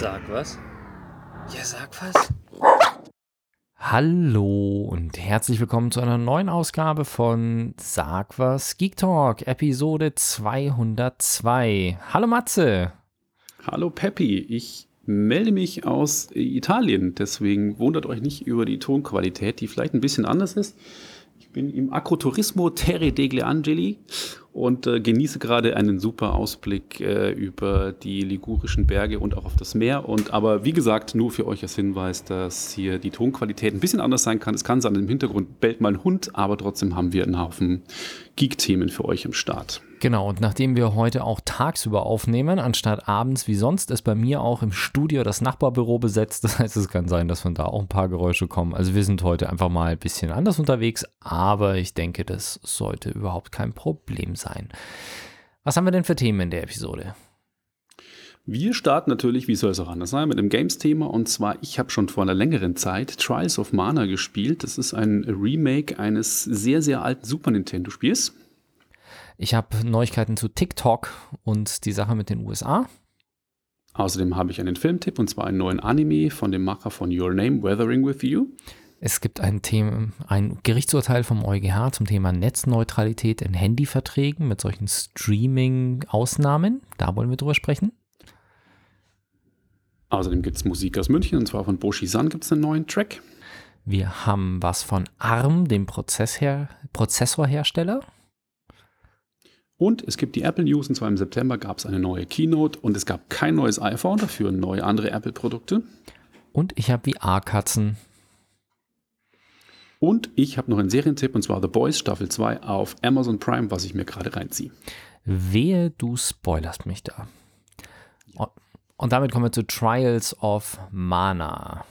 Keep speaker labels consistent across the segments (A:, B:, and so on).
A: Sag was? Ja, sag was.
B: Hallo und herzlich willkommen zu einer neuen Ausgabe von Sag was Geek Talk, Episode 202. Hallo Matze.
C: Hallo Peppi, ich melde mich aus Italien, deswegen wundert euch nicht über die Tonqualität, die vielleicht ein bisschen anders ist. Ich bin im Agroturismo Terre degli Angeli und äh, genieße gerade einen super Ausblick äh, über die ligurischen Berge und auch auf das Meer. Und aber wie gesagt, nur für euch als Hinweis, dass hier die Tonqualität ein bisschen anders sein kann. Es kann sein, im Hintergrund bellt mal ein Hund, aber trotzdem haben wir einen Haufen Geek-Themen für euch im Start.
B: Genau, und nachdem wir heute auch tagsüber aufnehmen, anstatt abends wie sonst, ist bei mir auch im Studio das Nachbarbüro besetzt. Das heißt, es kann sein, dass von da auch ein paar Geräusche kommen. Also wir sind heute einfach mal ein bisschen anders unterwegs, aber ich denke, das sollte überhaupt kein Problem sein. Was haben wir denn für Themen in der Episode?
C: Wir starten natürlich, wie soll es auch anders sein, mit einem Games-Thema. Und zwar, ich habe schon vor einer längeren Zeit Trials of Mana gespielt. Das ist ein Remake eines sehr, sehr alten Super Nintendo-Spiels.
B: Ich habe Neuigkeiten zu TikTok und die Sache mit den USA.
C: Außerdem habe ich einen Filmtipp und zwar einen neuen Anime von dem Macher von Your Name, Weathering with You.
B: Es gibt ein, Thema, ein Gerichtsurteil vom EuGH zum Thema Netzneutralität in Handyverträgen mit solchen Streaming-Ausnahmen. Da wollen wir drüber sprechen.
C: Außerdem gibt es Musik aus München und zwar von Boshi-san gibt es einen neuen Track.
B: Wir haben was von ARM, dem Prozessher Prozessorhersteller.
C: Und es gibt die Apple News, und zwar im September gab es eine neue Keynote und es gab kein neues iPhone, dafür neue andere Apple-Produkte.
B: Und ich habe VR-Katzen.
C: Und ich habe noch einen Serientipp, und zwar The Boys Staffel 2 auf Amazon Prime, was ich mir gerade reinziehe.
B: Wehe, du spoilerst mich da. Und damit kommen wir zu Trials of Mana.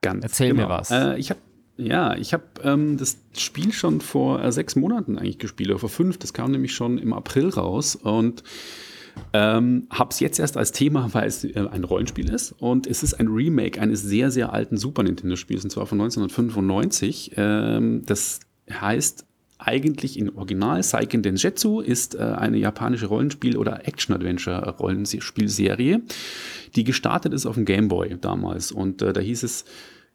C: Ganz
B: Erzähl
C: genau.
B: mir was.
C: Äh, ich habe ja, ich habe ähm, das Spiel schon vor äh, sechs Monaten eigentlich gespielt, oder vor fünf. Das kam nämlich schon im April raus und ähm, habe es jetzt erst als Thema, weil es äh, ein Rollenspiel ist. Und es ist ein Remake eines sehr, sehr alten Super Nintendo-Spiels, und zwar von 1995. Ähm, das heißt eigentlich in Original Seiken Densetsu ist äh, eine japanische Rollenspiel- oder Action-Adventure-Rollenspielserie, die gestartet ist auf dem Game Boy damals. Und äh, da hieß es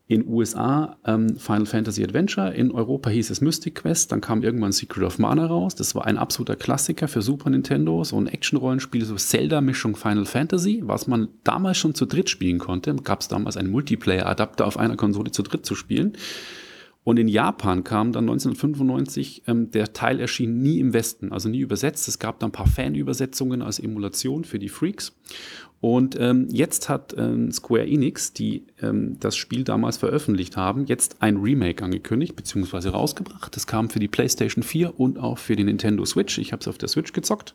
C: in USA ähm, Final Fantasy Adventure, in Europa hieß es Mystic Quest, dann kam irgendwann Secret of Mana raus. Das war ein absoluter Klassiker für Super Nintendo, so ein Action-Rollenspiel, so Zelda-Mischung Final Fantasy, was man damals schon zu dritt spielen konnte. Gab es damals einen Multiplayer-Adapter auf einer Konsole zu dritt zu spielen. Und in Japan kam dann 1995, ähm, der Teil erschien nie im Westen, also nie übersetzt. Es gab dann ein paar Fanübersetzungen als Emulation für die Freaks. Und ähm, jetzt hat ähm, Square Enix, die ähm, das Spiel damals veröffentlicht haben, jetzt ein Remake angekündigt, beziehungsweise rausgebracht. Das kam für die PlayStation 4 und auch für die Nintendo Switch. Ich habe es auf der Switch gezockt.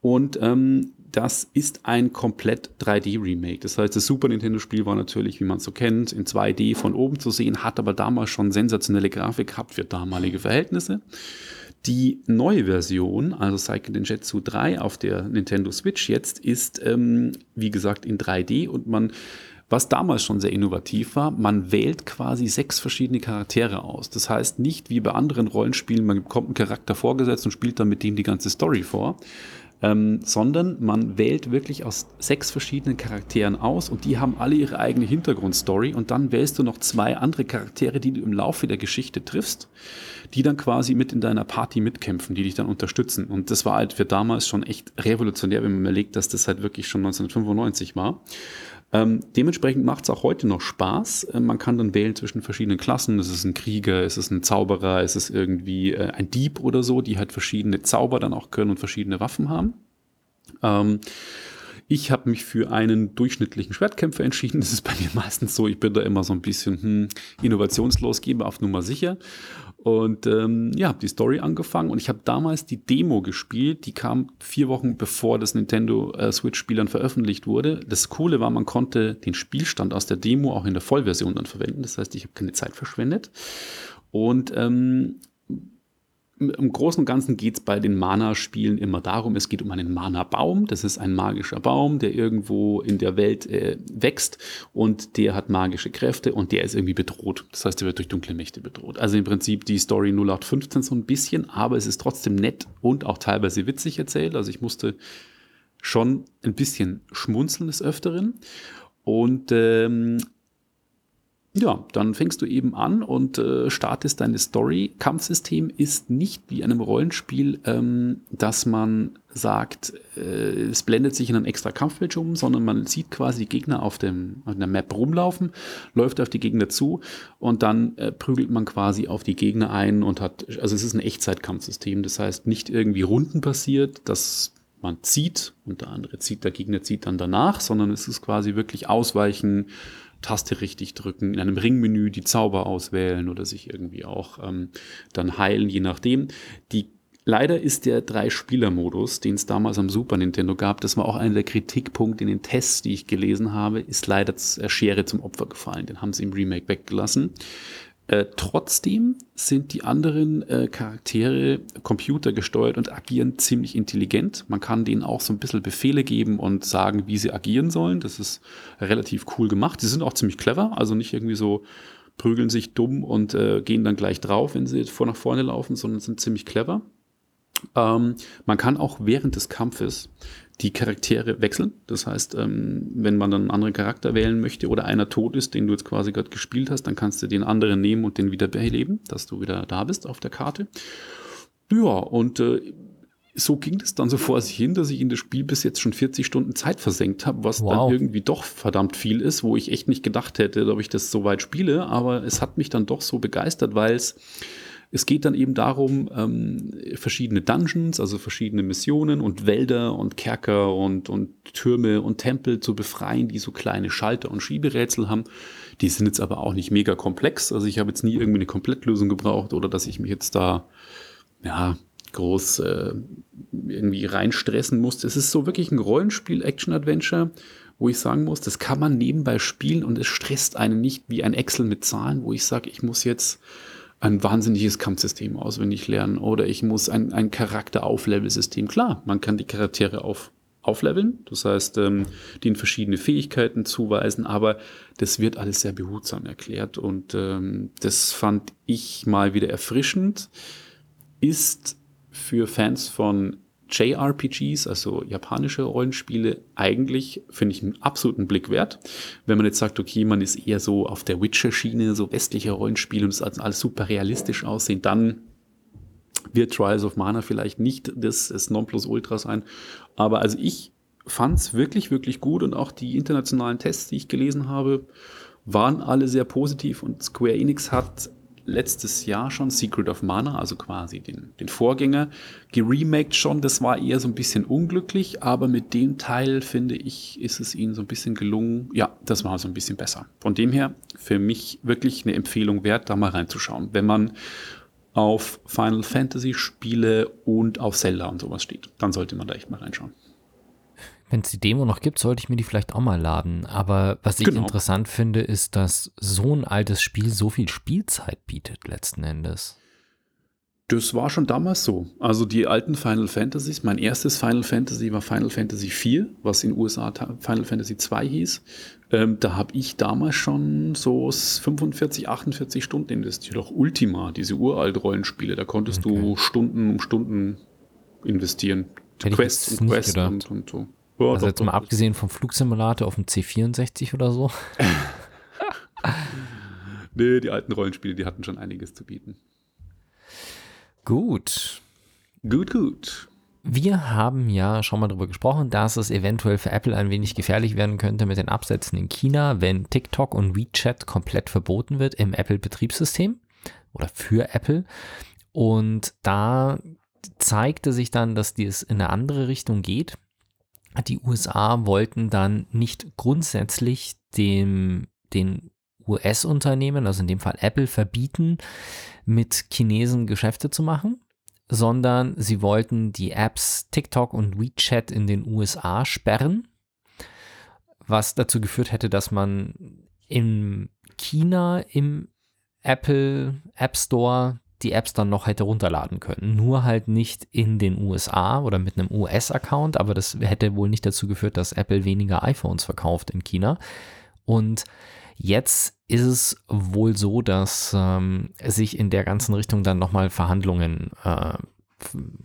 C: Und ähm, das ist ein komplett 3D-Remake. Das heißt, das Super Nintendo-Spiel war natürlich, wie man es so kennt, in 2D von oben zu sehen, hat aber damals schon sensationelle Grafik gehabt für damalige Verhältnisse. Die neue Version, also Seiken Densetsu 3 auf der Nintendo Switch jetzt, ist, ähm, wie gesagt, in 3D und man was damals schon sehr innovativ war, man wählt quasi sechs verschiedene Charaktere aus. Das heißt nicht wie bei anderen Rollenspielen, man bekommt einen Charakter vorgesetzt und spielt dann mit dem die ganze Story vor, ähm, sondern man wählt wirklich aus sechs verschiedenen Charakteren aus und die haben alle ihre eigene Hintergrundstory und dann wählst du noch zwei andere Charaktere, die du im Laufe der Geschichte triffst, die dann quasi mit in deiner Party mitkämpfen, die dich dann unterstützen. Und das war halt für damals schon echt revolutionär, wenn man überlegt, dass das halt wirklich schon 1995 war. Ähm, dementsprechend macht es auch heute noch Spaß. Äh, man kann dann wählen zwischen verschiedenen Klassen. Es ist ein Krieger, es ist ein Zauberer, es ist irgendwie äh, ein Dieb oder so, die halt verschiedene Zauber dann auch können und verschiedene Waffen haben. Ähm, ich habe mich für einen durchschnittlichen Schwertkämpfer entschieden. Das ist bei mir meistens so. Ich bin da immer so ein bisschen hm, innovationslos, gebe auf Nummer sicher. Und ähm, ja, habe die Story angefangen und ich habe damals die Demo gespielt. Die kam vier Wochen bevor das Nintendo äh, Switch-Spiel dann veröffentlicht wurde. Das Coole war, man konnte den Spielstand aus der Demo auch in der Vollversion dann verwenden. Das heißt, ich habe keine Zeit verschwendet. Und ähm, im Großen und Ganzen geht es bei den Mana-Spielen immer darum, es geht um einen Mana-Baum. Das ist ein magischer Baum, der irgendwo in der Welt äh, wächst und der hat magische Kräfte und der ist irgendwie bedroht. Das heißt, der wird durch dunkle Mächte bedroht. Also im Prinzip die Story 0815 so ein bisschen, aber es ist trotzdem nett und auch teilweise witzig erzählt. Also ich musste schon ein bisschen schmunzeln des Öfteren. Und ähm, ja, dann fängst du eben an und äh, startest deine Story. Kampfsystem ist nicht wie einem Rollenspiel, ähm, dass man sagt, äh, es blendet sich in ein extra Kampfbildschirm um, sondern man sieht quasi die Gegner auf, dem, auf der Map rumlaufen, läuft auf die Gegner zu und dann äh, prügelt man quasi auf die Gegner ein und hat, also es ist ein Echtzeitkampfsystem, das heißt nicht irgendwie Runden passiert, dass man zieht und der andere zieht, der Gegner zieht dann danach, sondern es ist quasi wirklich Ausweichen, Taste richtig drücken, in einem Ringmenü die Zauber auswählen oder sich irgendwie auch ähm, dann heilen, je nachdem. Die Leider ist der Drei-Spieler-Modus, den es damals am Super Nintendo gab, das war auch einer der Kritikpunkte in den Tests, die ich gelesen habe, ist leider der Schere zum Opfer gefallen. Den haben sie im Remake weggelassen. Äh, trotzdem sind die anderen äh, Charaktere computergesteuert und agieren ziemlich intelligent. Man kann denen auch so ein bisschen Befehle geben und sagen, wie sie agieren sollen. Das ist relativ cool gemacht. Sie sind auch ziemlich clever, also nicht irgendwie so prügeln sich dumm und äh, gehen dann gleich drauf, wenn sie vor nach vorne laufen, sondern sind ziemlich clever. Ähm, man kann auch während des Kampfes die Charaktere wechseln. Das heißt, ähm, wenn man dann einen anderen Charakter wählen möchte oder einer tot ist, den du jetzt quasi gerade gespielt hast, dann kannst du den anderen nehmen und den wieder beleben, dass du wieder da bist auf der Karte. Ja, und äh, so ging es dann so vor sich hin, dass ich in das Spiel bis jetzt schon 40 Stunden Zeit versenkt habe, was wow. dann irgendwie doch verdammt viel ist, wo ich echt nicht gedacht hätte, ob ich das so weit spiele, aber es hat mich dann doch so begeistert, weil es es geht dann eben darum, ähm, verschiedene Dungeons, also verschiedene Missionen und Wälder und Kerker und, und Türme und Tempel zu befreien, die so kleine Schalter und Schieberätsel haben. Die sind jetzt aber auch nicht mega komplex. Also ich habe jetzt nie irgendwie eine Komplettlösung gebraucht oder dass ich mich jetzt da, ja, groß äh, irgendwie reinstressen musste. Es ist so wirklich ein Rollenspiel, Action-Adventure, wo ich sagen muss, das kann man nebenbei spielen und es stresst einen nicht wie ein Excel mit Zahlen, wo ich sage, ich muss jetzt ein wahnsinniges Kampfsystem auswendig lernen oder ich muss ein, ein Charakter-Auflevel-System. Klar, man kann die Charaktere auf, aufleveln, das heißt, ähm, denen verschiedene Fähigkeiten zuweisen, aber das wird alles sehr behutsam erklärt und ähm, das fand ich mal wieder erfrischend. Ist für Fans von JRPGs, also japanische Rollenspiele, eigentlich, finde ich, einen absoluten Blick wert. Wenn man jetzt sagt, okay, man ist eher so auf der Witcher-Schiene, so westliche Rollenspiele und es alles super realistisch aussehen, dann wird Trials of Mana vielleicht nicht das, das Nonplusultra sein. Aber also ich fand es wirklich, wirklich gut und auch die internationalen Tests, die ich gelesen habe, waren alle sehr positiv und Square Enix hat letztes Jahr schon Secret of Mana, also quasi den, den Vorgänger, geremaked schon. Das war eher so ein bisschen unglücklich, aber mit dem Teil, finde ich, ist es ihnen so ein bisschen gelungen. Ja, das war so ein bisschen besser. Von dem her für mich wirklich eine Empfehlung wert, da mal reinzuschauen. Wenn man auf Final Fantasy Spiele und auf Zelda und sowas steht, dann sollte man da echt mal reinschauen.
B: Wenn es die Demo noch gibt, sollte ich mir die vielleicht auch mal laden. Aber was ich genau. interessant finde, ist, dass so ein altes Spiel so viel Spielzeit bietet letzten Endes.
C: Das war schon damals so. Also die alten Final Fantasies, mein erstes Final Fantasy war Final Fantasy IV, was in den USA Final Fantasy II hieß. Ähm, da habe ich damals schon so 45, 48 Stunden investiert. Auch Ultima, diese uralt Rollenspiele, da konntest okay. du Stunden um Stunden investieren.
B: Hätte Quest und Quest und, und so. Ja, also doch, jetzt doch, mal abgesehen vom Flugsimulator auf dem C64 oder so.
C: nee, die alten Rollenspiele, die hatten schon einiges zu bieten.
B: Gut.
C: Gut, gut.
B: Wir haben ja schon mal darüber gesprochen, dass es eventuell für Apple ein wenig gefährlich werden könnte mit den Absätzen in China, wenn TikTok und WeChat komplett verboten wird im Apple-Betriebssystem oder für Apple. Und da zeigte sich dann, dass dies in eine andere Richtung geht die USA wollten dann nicht grundsätzlich dem, den US-Unternehmen, also in dem Fall Apple, verbieten, mit Chinesen Geschäfte zu machen, sondern sie wollten die Apps TikTok und WeChat in den USA sperren, was dazu geführt hätte, dass man in China im Apple App Store die Apps dann noch hätte runterladen können. Nur halt nicht in den USA oder mit einem US-Account, aber das hätte wohl nicht dazu geführt, dass Apple weniger iPhones verkauft in China. Und jetzt ist es wohl so, dass ähm, sich in der ganzen Richtung dann nochmal Verhandlungen äh,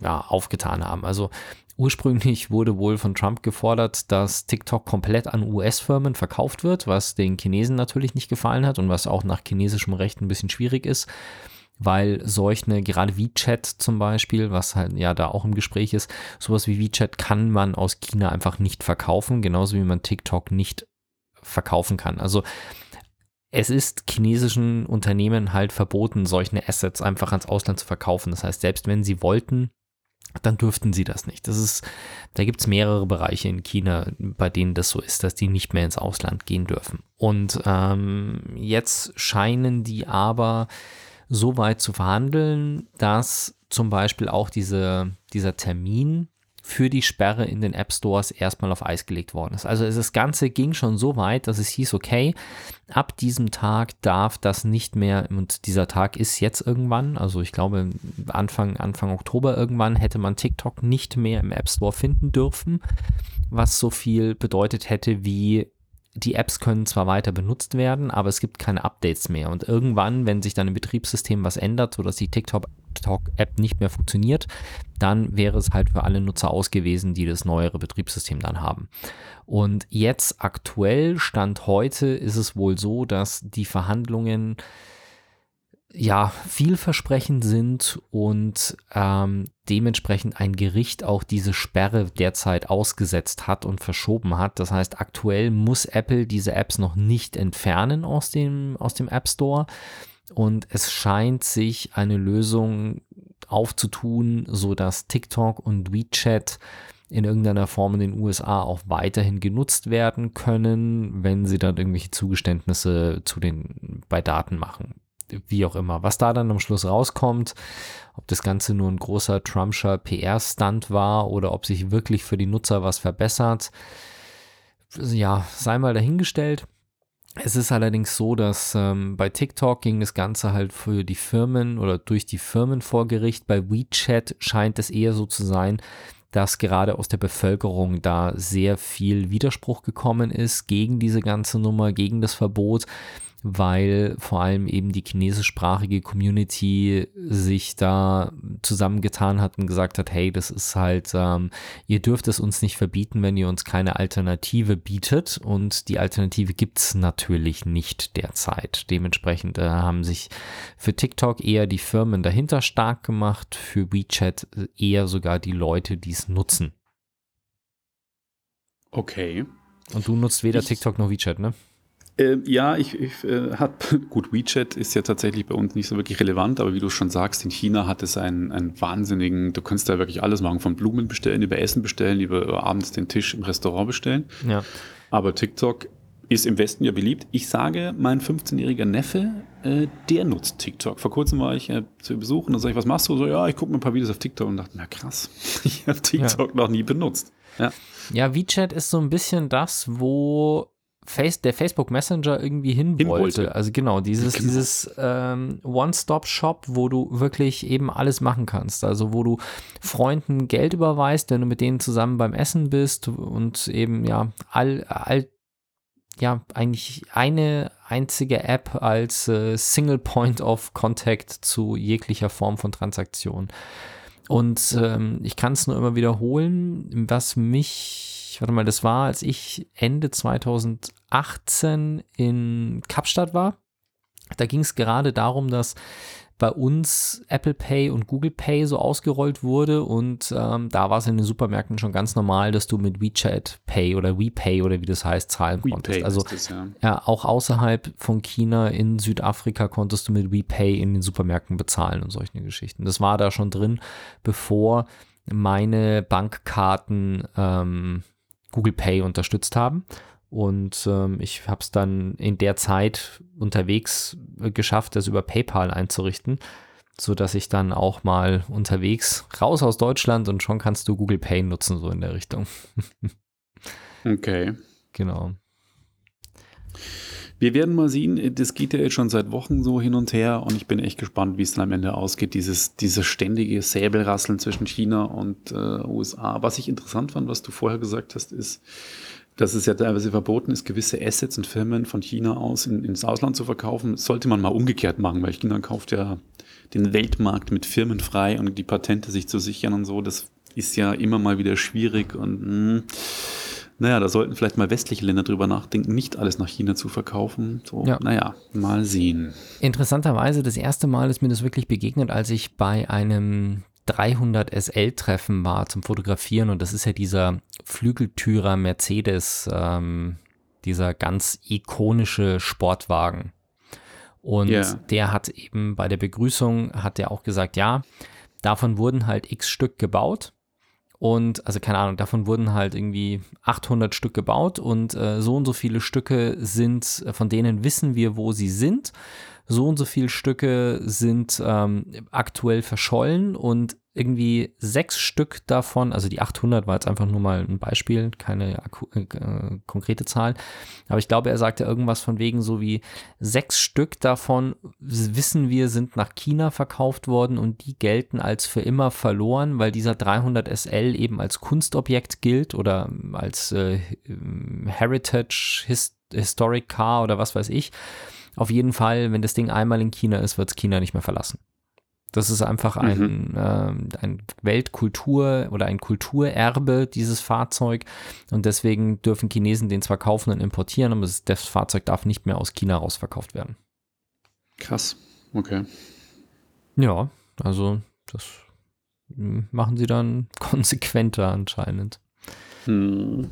B: ja, aufgetan haben. Also Ursprünglich wurde wohl von Trump gefordert, dass TikTok komplett an US-Firmen verkauft wird, was den Chinesen natürlich nicht gefallen hat und was auch nach chinesischem Recht ein bisschen schwierig ist, weil solche, gerade WeChat zum Beispiel, was halt ja da auch im Gespräch ist, sowas wie WeChat kann man aus China einfach nicht verkaufen, genauso wie man TikTok nicht verkaufen kann. Also es ist chinesischen Unternehmen halt verboten, solche Assets einfach ans Ausland zu verkaufen. Das heißt, selbst wenn sie wollten, dann dürften sie das nicht. Das ist, da gibt es mehrere Bereiche in China, bei denen das so ist, dass die nicht mehr ins Ausland gehen dürfen. Und ähm, jetzt scheinen die aber so weit zu verhandeln, dass zum Beispiel auch diese, dieser Termin für die Sperre in den App Stores erstmal auf Eis gelegt worden ist. Also das Ganze ging schon so weit, dass es hieß, okay, ab diesem Tag darf das nicht mehr, und dieser Tag ist jetzt irgendwann, also ich glaube Anfang, Anfang Oktober irgendwann, hätte man TikTok nicht mehr im App Store finden dürfen, was so viel bedeutet hätte wie die Apps können zwar weiter benutzt werden, aber es gibt keine Updates mehr. Und irgendwann, wenn sich dann im Betriebssystem was ändert, sodass die TikTok-App nicht mehr funktioniert, dann wäre es halt für alle Nutzer ausgewiesen, die das neuere Betriebssystem dann haben. Und jetzt aktuell, Stand heute, ist es wohl so, dass die Verhandlungen ja, vielversprechend sind und ähm, dementsprechend ein Gericht auch diese Sperre derzeit ausgesetzt hat und verschoben hat. Das heißt, aktuell muss Apple diese Apps noch nicht entfernen aus dem, aus dem App Store und es scheint sich eine Lösung aufzutun, sodass TikTok und WeChat in irgendeiner Form in den USA auch weiterhin genutzt werden können, wenn sie dann irgendwelche Zugeständnisse zu den bei Daten machen wie auch immer. Was da dann am Schluss rauskommt, ob das Ganze nur ein großer Trumpscher PR-Stunt war oder ob sich wirklich für die Nutzer was verbessert, ja, sei mal dahingestellt. Es ist allerdings so, dass ähm, bei TikTok ging das Ganze halt für die Firmen oder durch die Firmen vor Gericht. Bei WeChat scheint es eher so zu sein, dass gerade aus der Bevölkerung da sehr viel Widerspruch gekommen ist gegen diese ganze Nummer, gegen das Verbot weil vor allem eben die chinesischsprachige Community sich da zusammengetan hat und gesagt hat, hey, das ist halt, ähm, ihr dürft es uns nicht verbieten, wenn ihr uns keine Alternative bietet und die Alternative gibt es natürlich nicht derzeit. Dementsprechend äh, haben sich für TikTok eher die Firmen dahinter stark gemacht, für WeChat eher sogar die Leute, die es nutzen.
C: Okay.
B: Und du nutzt weder ich, TikTok noch WeChat, ne?
C: Äh, ja, ich, ich äh, hat, gut, WeChat ist ja tatsächlich bei uns nicht so wirklich relevant, aber wie du schon sagst, in China hat es einen, einen wahnsinnigen, du kannst da wirklich alles machen, von Blumen bestellen, über Essen bestellen, über abends den Tisch im Restaurant bestellen.
B: Ja.
C: Aber TikTok ist im Westen ja beliebt. Ich sage, mein 15-jähriger Neffe, äh, der nutzt TikTok. Vor kurzem war ich äh, zu Besuch und dann sage ich, was machst du? So, ja, ich gucke mir ein paar Videos auf TikTok und dachte, na krass, ich habe TikTok ja. noch nie benutzt.
B: Ja. ja, WeChat ist so ein bisschen das, wo Face, der Facebook Messenger irgendwie hin, hin wollte. wollte. Also genau, dieses, genau. dieses ähm, One-Stop-Shop, wo du wirklich eben alles machen kannst. Also wo du Freunden Geld überweist, wenn du mit denen zusammen beim Essen bist und eben ja all, all ja eigentlich eine einzige App als äh, Single Point of Contact zu jeglicher Form von Transaktion. Und ähm, ich kann es nur immer wiederholen, was mich warte mal, das war, als ich Ende 2018 in Kapstadt war. Da ging es gerade darum, dass bei uns Apple Pay und Google Pay so ausgerollt wurde und ähm, da war es in den Supermärkten schon ganz normal, dass du mit WeChat Pay oder WePay oder wie das heißt zahlen
C: WePay
B: konntest. Also
C: das, ja.
B: ja. auch außerhalb von China in Südafrika konntest du mit WePay in den Supermärkten bezahlen und solche Geschichten. Das war da schon drin, bevor meine Bankkarten ähm, Google Pay unterstützt haben. Und ähm, ich habe es dann in der Zeit unterwegs äh, geschafft, das über PayPal einzurichten, sodass ich dann auch mal unterwegs raus aus Deutschland und schon kannst du Google Pay nutzen, so in der Richtung.
C: okay.
B: Genau.
C: Wir werden mal sehen, das geht ja jetzt schon seit Wochen so hin und her und ich bin echt gespannt, wie es dann am Ende ausgeht, dieses, dieses ständige Säbelrasseln zwischen China und äh, USA. Was ich interessant fand, was du vorher gesagt hast, ist, dass es ja teilweise verboten ist, gewisse Assets und Firmen von China aus in, ins Ausland zu verkaufen. Sollte man mal umgekehrt machen, weil China kauft ja den Weltmarkt mit Firmen frei und die Patente sich zu sichern und so. Das ist ja immer mal wieder schwierig und mh, hm, naja, da sollten vielleicht mal westliche Länder drüber nachdenken, nicht alles nach China zu verkaufen. So, ja. naja, mal sehen.
B: Interessanterweise, das erste Mal ist mir das wirklich begegnet, als ich bei einem 300 SL-Treffen war zum Fotografieren und das ist ja dieser Flügeltürer Mercedes, ähm, dieser ganz ikonische Sportwagen. Und yeah. der hat eben bei der Begrüßung, hat er auch gesagt, ja, davon wurden halt x Stück gebaut. Und, also keine Ahnung, davon wurden halt irgendwie 800 Stück gebaut und äh, so und so viele Stücke sind, von denen wissen wir, wo sie sind so und so viele Stücke sind ähm, aktuell verschollen und irgendwie sechs Stück davon, also die 800 war jetzt einfach nur mal ein Beispiel, keine äh, äh, konkrete Zahl, aber ich glaube, er sagte irgendwas von wegen so wie sechs Stück davon wissen wir sind nach China verkauft worden und die gelten als für immer verloren, weil dieser 300 SL eben als Kunstobjekt gilt oder als äh, Heritage Hist Historic Car oder was weiß ich. Auf jeden Fall, wenn das Ding einmal in China ist, wird es China nicht mehr verlassen. Das ist einfach ein, mhm. äh, ein Weltkultur oder ein Kulturerbe, dieses Fahrzeug. Und deswegen dürfen Chinesen den zwar kaufen und importieren, aber das, das Fahrzeug darf nicht mehr aus China rausverkauft werden.
C: Krass, okay.
B: Ja, also das hm, machen sie dann konsequenter anscheinend. Hm.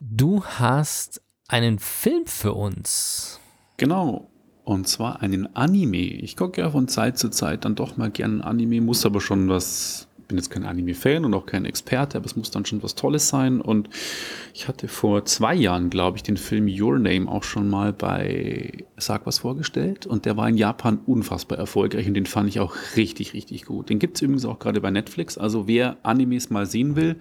B: Du hast einen Film für uns.
C: Genau. Und zwar einen Anime. Ich gucke ja von Zeit zu Zeit dann doch mal gerne Anime, muss aber schon was. Bin jetzt kein Anime-Fan und auch kein Experte, aber es muss dann schon was Tolles sein. Und ich hatte vor zwei Jahren, glaube ich, den Film Your Name auch schon mal bei Sag was vorgestellt. Und der war in Japan unfassbar erfolgreich und den fand ich auch richtig, richtig gut. Den gibt es übrigens auch gerade bei Netflix. Also wer Animes mal sehen will,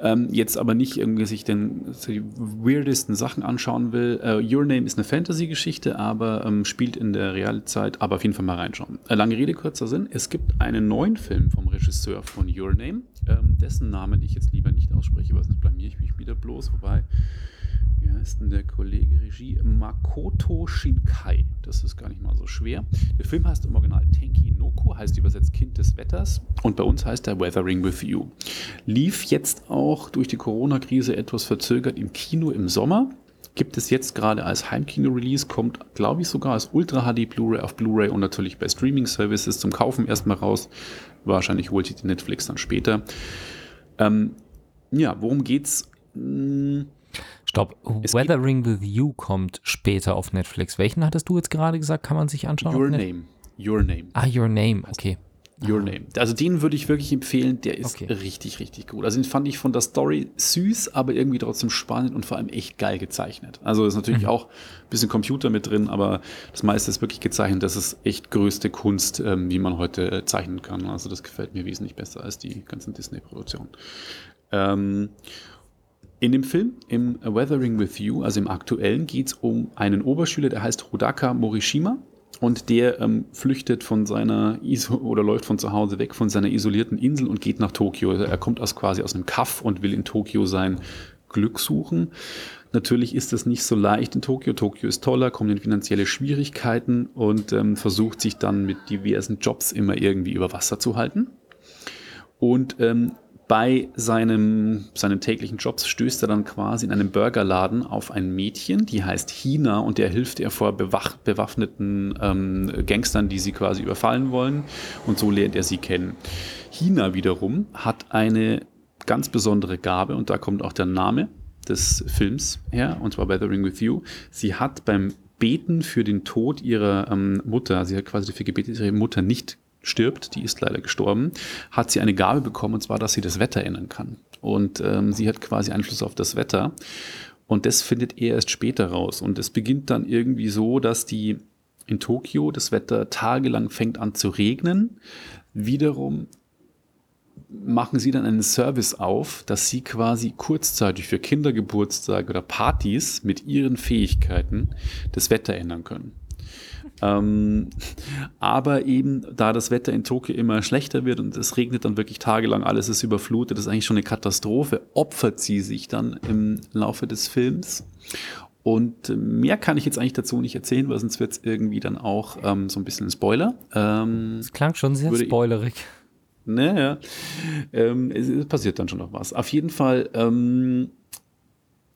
C: ähm, jetzt aber nicht irgendwie sich den die weirdesten Sachen anschauen will. Uh, Your Name ist eine Fantasy-Geschichte, aber ähm, spielt in der Realzeit, aber auf jeden Fall mal reinschauen. Äh, lange Rede, kurzer Sinn. Es gibt einen neuen Film vom Regisseur von Your Name, ähm, dessen Namen ich jetzt lieber nicht ausspreche, weil sonst blamier ich mich wieder bloß, wobei heißt denn der Kollege Regie? Makoto Shinkai. Das ist gar nicht mal so schwer. Der Film heißt im Original Tenki Noku, heißt übersetzt Kind des Wetters. Und bei uns heißt er Weathering with You. Lief jetzt auch durch die Corona-Krise etwas verzögert im Kino im Sommer. Gibt es jetzt gerade als Heimkino-Release, kommt, glaube ich, sogar als Ultra HD Blu-ray auf Blu-ray und natürlich bei Streaming-Services zum Kaufen erstmal raus. Wahrscheinlich holt sich die Netflix dann später. Ähm, ja, worum geht's? Hm,
B: Stopp, Weathering with You kommt später auf Netflix. Welchen hattest du jetzt gerade gesagt, kann man sich anschauen?
C: Your Name. Your Name.
B: Ah, Your Name, okay.
C: Your Name. Also den würde ich wirklich empfehlen, der ist okay. richtig, richtig gut. Also den fand ich von der Story süß, aber irgendwie trotzdem spannend und vor allem echt geil gezeichnet. Also ist natürlich mhm. auch ein bisschen Computer mit drin, aber das meiste ist wirklich gezeichnet. Das ist echt größte Kunst, ähm, wie man heute äh, zeichnen kann. Also das gefällt mir wesentlich besser als die ganzen Disney-Produktionen. Ähm, in dem Film, im Weathering with You, also im aktuellen, geht es um einen Oberschüler, der heißt Hodaka Morishima. Und der ähm, flüchtet von seiner Iso oder läuft von zu Hause weg von seiner isolierten Insel und geht nach Tokio. Also er kommt aus quasi aus einem Kaff und will in Tokio sein Glück suchen. Natürlich ist das nicht so leicht in Tokio. Tokio ist toller, kommt in finanzielle Schwierigkeiten und ähm, versucht sich dann mit diversen Jobs immer irgendwie über Wasser zu halten. Und ähm, bei seinem, seinen täglichen Jobs stößt er dann quasi in einem Burgerladen auf ein Mädchen, die heißt Hina und der hilft er vor bewach, bewaffneten ähm, Gangstern, die sie quasi überfallen wollen und so lernt er sie kennen. Hina wiederum hat eine ganz besondere Gabe und da kommt auch der Name des Films her und zwar Weathering with You. Sie hat beim Beten für den Tod ihrer ähm, Mutter, sie hat quasi dafür gebetet, ihre Mutter nicht stirbt, die ist leider gestorben, hat sie eine Gabe bekommen, und zwar, dass sie das Wetter ändern kann. Und ähm, sie hat quasi Einfluss auf das Wetter. Und das findet er erst später raus. Und es beginnt dann irgendwie so, dass die in Tokio das Wetter tagelang fängt an zu regnen. Wiederum machen sie dann einen Service auf, dass sie quasi kurzzeitig für Kindergeburtstage oder Partys mit ihren Fähigkeiten das Wetter ändern können. Ähm, aber eben, da das Wetter in Tokio immer schlechter wird und es regnet dann wirklich tagelang, alles ist überflutet, das ist eigentlich schon eine Katastrophe, opfert sie sich dann im Laufe des Films. Und mehr kann ich jetzt eigentlich dazu nicht erzählen, weil sonst wird es irgendwie dann auch ähm, so ein bisschen ein Spoiler.
B: Ähm, das klang schon sehr spoilerig.
C: Naja, ähm, es, es, passiert dann schon noch was. Auf jeden Fall, ähm,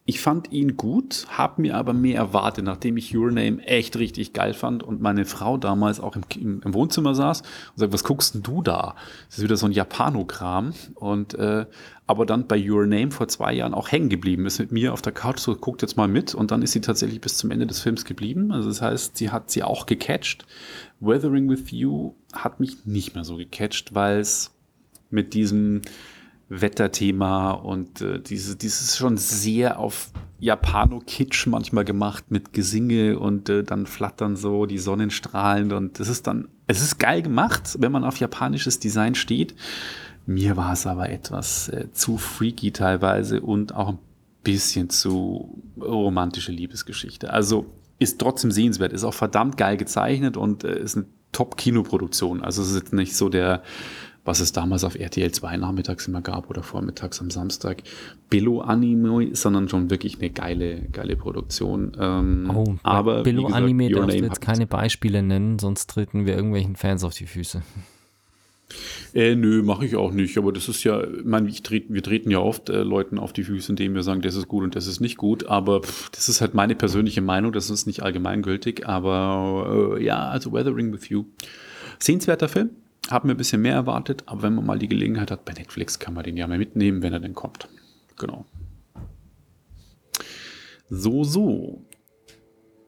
C: ich fand ihn gut, habe mir aber mehr erwartet, nachdem ich Your Name echt richtig geil fand und meine Frau damals auch im, im, im Wohnzimmer saß und sagt, was guckst denn du da? Das ist wieder so ein Japanokram. Und äh, aber dann bei Your Name vor zwei Jahren auch hängen geblieben ist mit mir auf der Couch, so guckt jetzt mal mit und dann ist sie tatsächlich bis zum Ende des Films geblieben. Also das heißt, sie hat sie auch gecatcht. Weathering with You hat mich nicht mehr so gecatcht, weil es mit diesem Wetterthema und äh, dieses, dieses schon sehr auf Japano-Kitsch manchmal gemacht mit Gesinge und äh, dann flattern so die Sonnenstrahlen und das ist dann, es ist geil gemacht, wenn man auf japanisches Design steht. Mir war es aber etwas äh, zu freaky teilweise und auch ein bisschen zu romantische Liebesgeschichte. Also ist trotzdem sehenswert, ist auch verdammt geil gezeichnet und äh, ist eine Top-Kinoproduktion. Also es ist jetzt nicht so der was es damals auf RTL 2 nachmittags immer gab oder vormittags am Samstag. Billo-Anime, sondern schon wirklich eine geile, geile Produktion. Ähm,
B: oh, aber Billo-Anime darfst du jetzt keine Beispiele nennen, sonst treten wir irgendwelchen Fans auf die Füße.
C: Äh, nö, mache ich auch nicht. Aber das ist ja, ich meine, ich tret, wir treten ja oft äh, Leuten auf die Füße, indem wir sagen, das ist gut und das ist nicht gut. Aber pff, das ist halt meine persönliche Meinung, das ist nicht allgemeingültig. Aber äh, ja, also Weathering with You. Sehenswerter Film, habe mir ein bisschen mehr erwartet, aber wenn man mal die Gelegenheit hat, bei Netflix kann man den ja mal mitnehmen, wenn er denn kommt. Genau. So, so.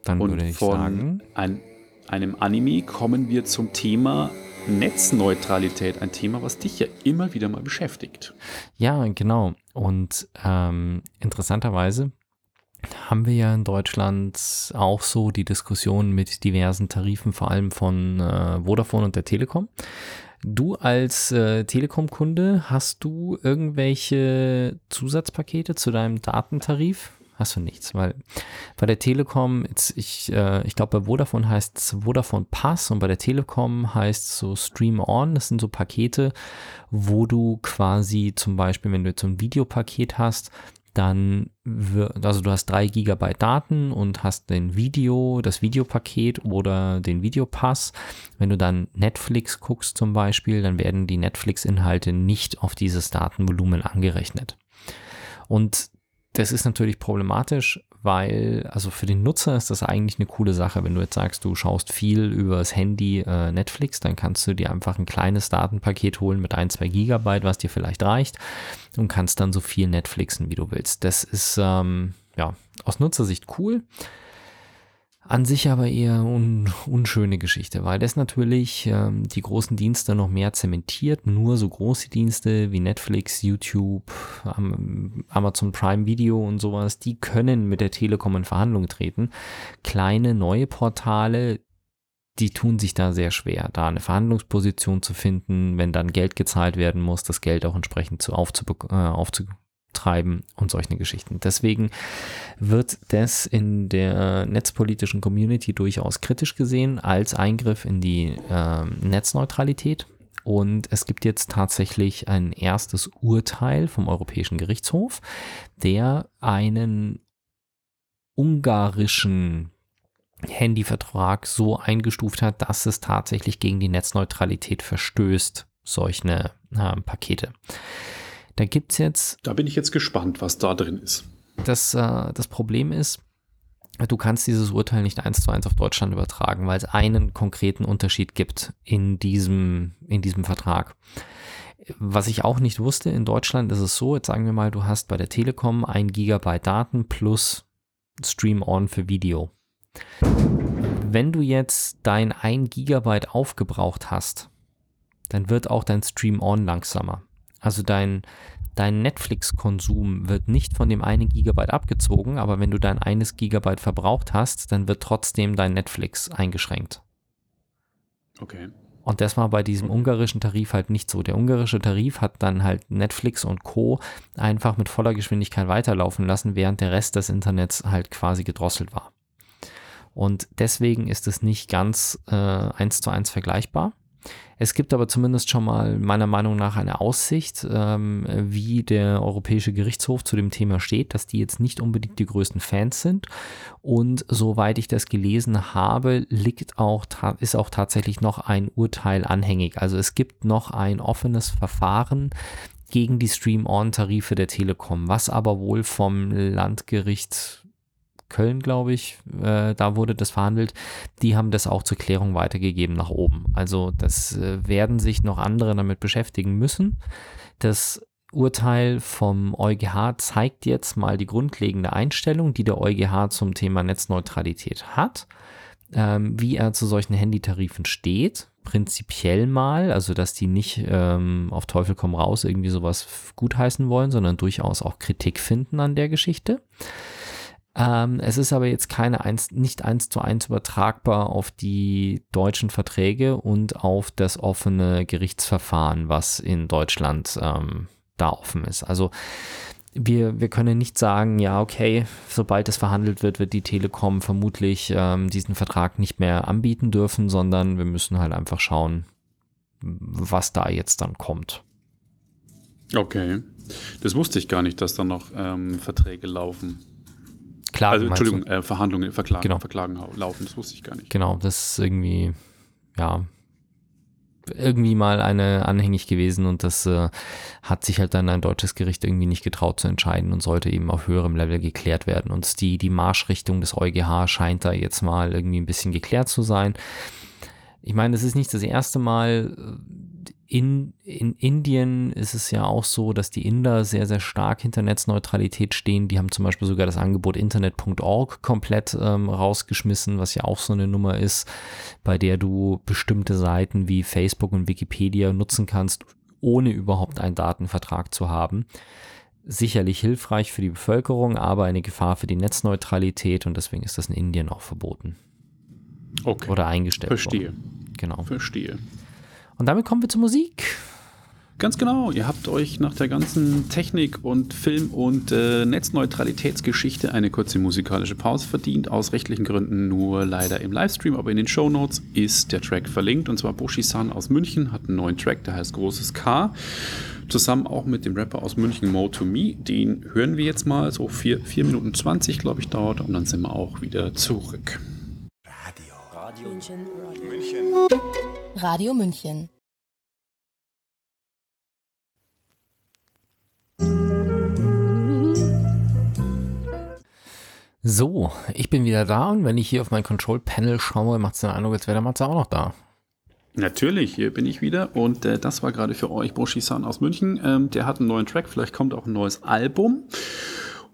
B: Dann Und würde ich von sagen.
C: Ein, einem Anime kommen wir zum Thema Netzneutralität. Ein Thema, was dich ja immer wieder mal beschäftigt.
B: Ja, genau. Und ähm, interessanterweise haben wir ja in Deutschland auch so die Diskussion mit diversen Tarifen, vor allem von äh, Vodafone und der Telekom. Du als äh, Telekom-Kunde, hast du irgendwelche Zusatzpakete zu deinem Datentarif? Hast du nichts, weil bei der Telekom, jetzt ich, äh, ich glaube bei Vodafone heißt es Vodafone Pass und bei der Telekom heißt es so Stream On. Das sind so Pakete, wo du quasi zum Beispiel, wenn du jetzt so ein Videopaket hast, dann also du hast drei Gigabyte Daten und hast den Video, das Videopaket oder den Videopass. Wenn du dann Netflix guckst zum Beispiel, dann werden die Netflix-Inhalte nicht auf dieses Datenvolumen angerechnet. Und das ist natürlich problematisch, weil, also für den Nutzer ist das eigentlich eine coole Sache. Wenn du jetzt sagst, du schaust viel übers Handy äh, Netflix, dann kannst du dir einfach ein kleines Datenpaket holen mit ein, zwei Gigabyte, was dir vielleicht reicht und kannst dann so viel Netflixen, wie du willst. Das ist, ähm, ja, aus Nutzersicht cool. An sich aber eher un unschöne Geschichte, weil das natürlich ähm, die großen Dienste noch mehr zementiert. Nur so große Dienste wie Netflix, YouTube, Amazon Prime Video und sowas, die können mit der Telekom in Verhandlungen treten. Kleine neue Portale, die tun sich da sehr schwer, da eine Verhandlungsposition zu finden, wenn dann Geld gezahlt werden muss, das Geld auch entsprechend zu aufzube äh, aufzu treiben und solche Geschichten. Deswegen wird das in der netzpolitischen Community durchaus kritisch gesehen als Eingriff in die äh, Netzneutralität. Und es gibt jetzt tatsächlich ein erstes Urteil vom Europäischen Gerichtshof, der einen ungarischen Handyvertrag so eingestuft hat, dass es tatsächlich gegen die Netzneutralität verstößt, solche äh, Pakete. Da gibt es jetzt.
C: Da bin ich jetzt gespannt, was da drin ist.
B: Das, äh, das Problem ist, du kannst dieses Urteil nicht eins zu eins auf Deutschland übertragen, weil es einen konkreten Unterschied gibt in diesem, in diesem Vertrag. Was ich auch nicht wusste, in Deutschland ist es so, jetzt sagen wir mal, du hast bei der Telekom ein Gigabyte Daten plus Stream On für Video. Wenn du jetzt dein 1 Gigabyte aufgebraucht hast, dann wird auch dein Stream On langsamer. Also dein, dein Netflix-Konsum wird nicht von dem einen Gigabyte abgezogen, aber wenn du dein eines Gigabyte verbraucht hast, dann wird trotzdem dein Netflix eingeschränkt.
C: Okay.
B: Und das war bei diesem ungarischen Tarif halt nicht so. Der ungarische Tarif hat dann halt Netflix und Co. einfach mit voller Geschwindigkeit weiterlaufen lassen, während der Rest des Internets halt quasi gedrosselt war. Und deswegen ist es nicht ganz äh, eins zu eins vergleichbar. Es gibt aber zumindest schon mal meiner Meinung nach eine Aussicht, ähm, wie der Europäische Gerichtshof zu dem Thema steht, dass die jetzt nicht unbedingt die größten Fans sind. Und soweit ich das gelesen habe, liegt auch, ist auch tatsächlich noch ein Urteil anhängig. Also es gibt noch ein offenes Verfahren gegen die Stream-On-Tarife der Telekom, was aber wohl vom Landgericht Köln, glaube ich, äh, da wurde das verhandelt, die haben das auch zur Klärung weitergegeben nach oben. Also das äh, werden sich noch andere damit beschäftigen müssen. Das Urteil vom EuGH zeigt jetzt mal die grundlegende Einstellung, die der EuGH zum Thema Netzneutralität hat, ähm, wie er zu solchen Handytarifen steht, prinzipiell mal, also dass die nicht ähm, auf Teufel komm raus irgendwie sowas gutheißen wollen, sondern durchaus auch Kritik finden an der Geschichte. Ähm, es ist aber jetzt keine eins, nicht eins zu eins übertragbar auf die deutschen Verträge und auf das offene Gerichtsverfahren, was in Deutschland ähm, da offen ist. Also wir, wir können nicht sagen, ja, okay, sobald es verhandelt wird, wird die Telekom vermutlich ähm, diesen Vertrag nicht mehr anbieten dürfen, sondern wir müssen halt einfach schauen, was da jetzt dann kommt.
C: Okay. Das wusste ich gar nicht, dass da noch ähm, Verträge laufen.
B: Klagen,
C: also, Entschuldigung, äh, Verhandlungen, Verklagen,
B: genau.
C: Verklagen laufen, das wusste ich gar nicht.
B: Genau, das ist irgendwie, ja, irgendwie mal eine anhängig gewesen und das äh, hat sich halt dann ein deutsches Gericht irgendwie nicht getraut zu entscheiden und sollte eben auf höherem Level geklärt werden. Und die, die Marschrichtung des EuGH scheint da jetzt mal irgendwie ein bisschen geklärt zu sein. Ich meine, es ist nicht das erste Mal, in, in Indien ist es ja auch so, dass die Inder sehr, sehr stark hinter Netzneutralität stehen. Die haben zum Beispiel sogar das Angebot internet.org komplett ähm, rausgeschmissen, was ja auch so eine Nummer ist, bei der du bestimmte Seiten wie Facebook und Wikipedia nutzen kannst, ohne überhaupt einen Datenvertrag zu haben. Sicherlich hilfreich für die Bevölkerung, aber eine Gefahr für die Netzneutralität und deswegen ist das in Indien auch verboten.
C: Okay.
B: Oder eingestellt.
C: Verstehe.
B: Worden. Genau.
C: Verstehe.
B: Und damit kommen wir zur Musik.
C: Ganz genau, ihr habt euch nach der ganzen Technik- und Film- und äh, Netzneutralitätsgeschichte eine kurze musikalische Pause verdient. Aus rechtlichen Gründen nur leider im Livestream, aber in den Show Notes ist der Track verlinkt. Und zwar Boshi-san aus München hat einen neuen Track, der heißt Großes K. Zusammen auch mit dem Rapper aus München, Mo to Me. Den hören wir jetzt mal, so 4 Minuten 20, glaube ich, dauert. Und dann sind wir auch wieder zurück.
D: Radio. Radio München.
E: Radio München. Radio München.
B: So, ich bin wieder da und wenn ich hier auf mein Control Panel schaue, macht es den Eindruck, als wäre der Matze auch noch da.
C: Natürlich, hier bin ich wieder und äh, das war gerade für euch Boshi-san aus München. Ähm, der hat einen neuen Track, vielleicht kommt auch ein neues Album.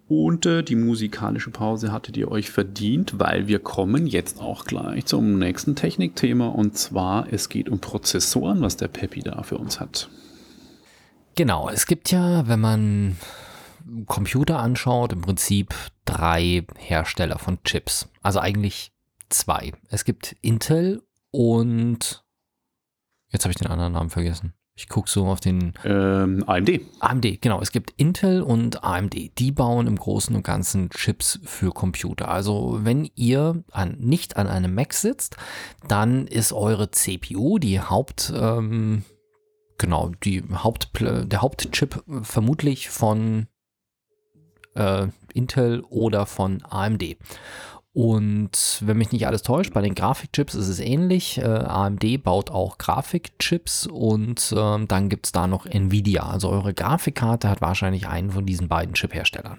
C: Und äh, die musikalische Pause hattet ihr euch verdient, weil wir kommen jetzt auch gleich zum nächsten Technikthema und zwar es geht um Prozessoren, was der Peppi da für uns hat.
B: Genau, es gibt ja, wenn man Computer anschaut, im Prinzip drei Hersteller von Chips. Also eigentlich zwei. Es gibt Intel und jetzt habe ich den anderen Namen vergessen. Ich gucke so auf den
C: ähm, AMD.
B: AMD, genau. Es gibt Intel und AMD. Die bauen im Großen und Ganzen Chips für Computer. Also wenn ihr an, nicht an einem Mac sitzt, dann ist eure CPU die Haupt, ähm, genau, die Haupt, der Hauptchip vermutlich von äh, Intel oder von AMD. Und wenn mich nicht alles täuscht, bei den Grafikchips ist es ähnlich. Äh, AMD baut auch Grafikchips und äh, dann gibt es da noch Nvidia. Also eure Grafikkarte hat wahrscheinlich einen von diesen beiden Chipherstellern.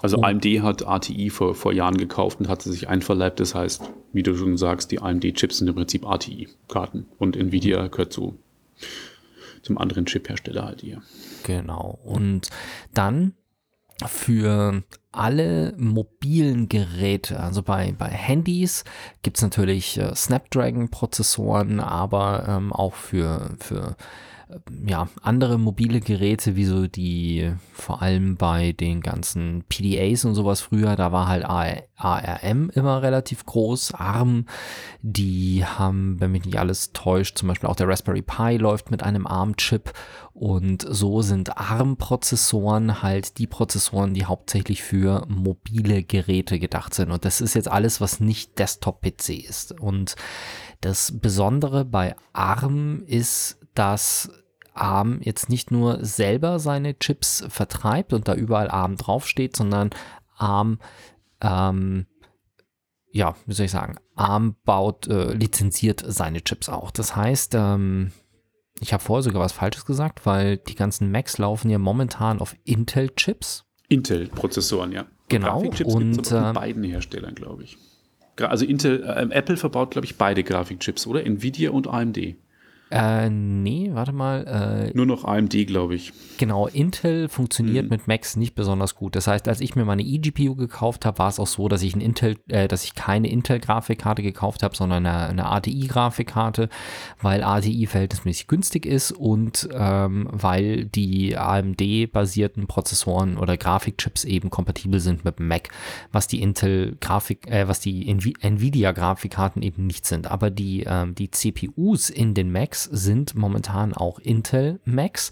C: Also und AMD hat ATI vor, vor Jahren gekauft und hat sie sich einverleibt. Das heißt, wie du schon sagst, die AMD-Chips sind im Prinzip ATI-Karten und Nvidia gehört zu zum anderen Chiphersteller halt hier.
B: Genau. Und dann für alle mobilen Geräte, also bei, bei Handys gibt es natürlich äh, Snapdragon-Prozessoren, aber ähm, auch für, für ja, andere mobile Geräte, wie so die, vor allem bei den ganzen PDAs und sowas früher, da war halt ARM immer relativ groß, ARM, die haben, wenn mich nicht alles täuscht, zum Beispiel auch der Raspberry Pi läuft mit einem ARM-Chip und so sind ARM-Prozessoren halt die Prozessoren, die hauptsächlich für mobile Geräte gedacht sind und das ist jetzt alles, was nicht Desktop-PC ist und das Besondere bei ARM ist, dass ARM jetzt nicht nur selber seine Chips vertreibt und da überall ARM draufsteht, sondern ARM, ähm, ja, wie soll ich sagen, ARM baut, äh, lizenziert seine Chips auch. Das heißt, ähm, ich habe vorher sogar was Falsches gesagt, weil die ganzen Macs laufen ja momentan auf Intel-Chips.
C: Intel-Prozessoren, ja.
B: Genau.
C: Und von äh, beiden Herstellern, glaube ich. Also Intel, äh, Apple verbaut, glaube ich, beide Grafikchips, oder? Nvidia und AMD.
B: Äh, nee, warte mal.
C: Äh, Nur noch AMD, glaube ich.
B: Genau, Intel funktioniert mhm. mit Macs nicht besonders gut. Das heißt, als ich mir meine eGPU gekauft habe, war es auch so, dass ich ein Intel, äh, dass ich keine Intel-Grafikkarte gekauft habe, sondern eine, eine ATI-Grafikkarte, weil ATI verhältnismäßig günstig ist und ähm, weil die AMD-basierten Prozessoren oder Grafikchips eben kompatibel sind mit Mac, was die Intel-Grafik, äh, was die Nvidia-Grafikkarten eben nicht sind. Aber die, ähm, die CPUs in den Macs Macs sind momentan auch Intel Macs.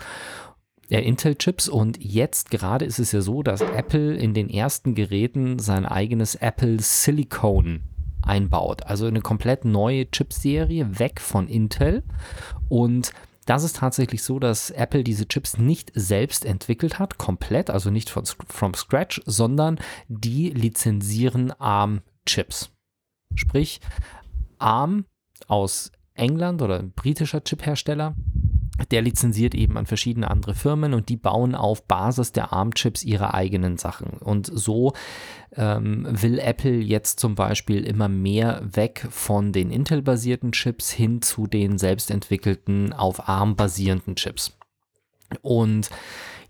B: Äh, Intel-Chips und jetzt gerade ist es ja so, dass Apple in den ersten Geräten sein eigenes Apple Silicon einbaut. Also eine komplett neue Chipserie weg von Intel und das ist tatsächlich so, dass Apple diese Chips nicht selbst entwickelt hat, komplett, also nicht von from scratch, sondern die lizenzieren ARM-Chips. Sprich, ARM aus England oder ein britischer Chiphersteller. Der lizenziert eben an verschiedene andere Firmen und die bauen auf Basis der ARM-Chips ihre eigenen Sachen. Und so ähm, will Apple jetzt zum Beispiel immer mehr weg von den Intel-basierten Chips hin zu den selbstentwickelten auf ARM basierenden Chips. Und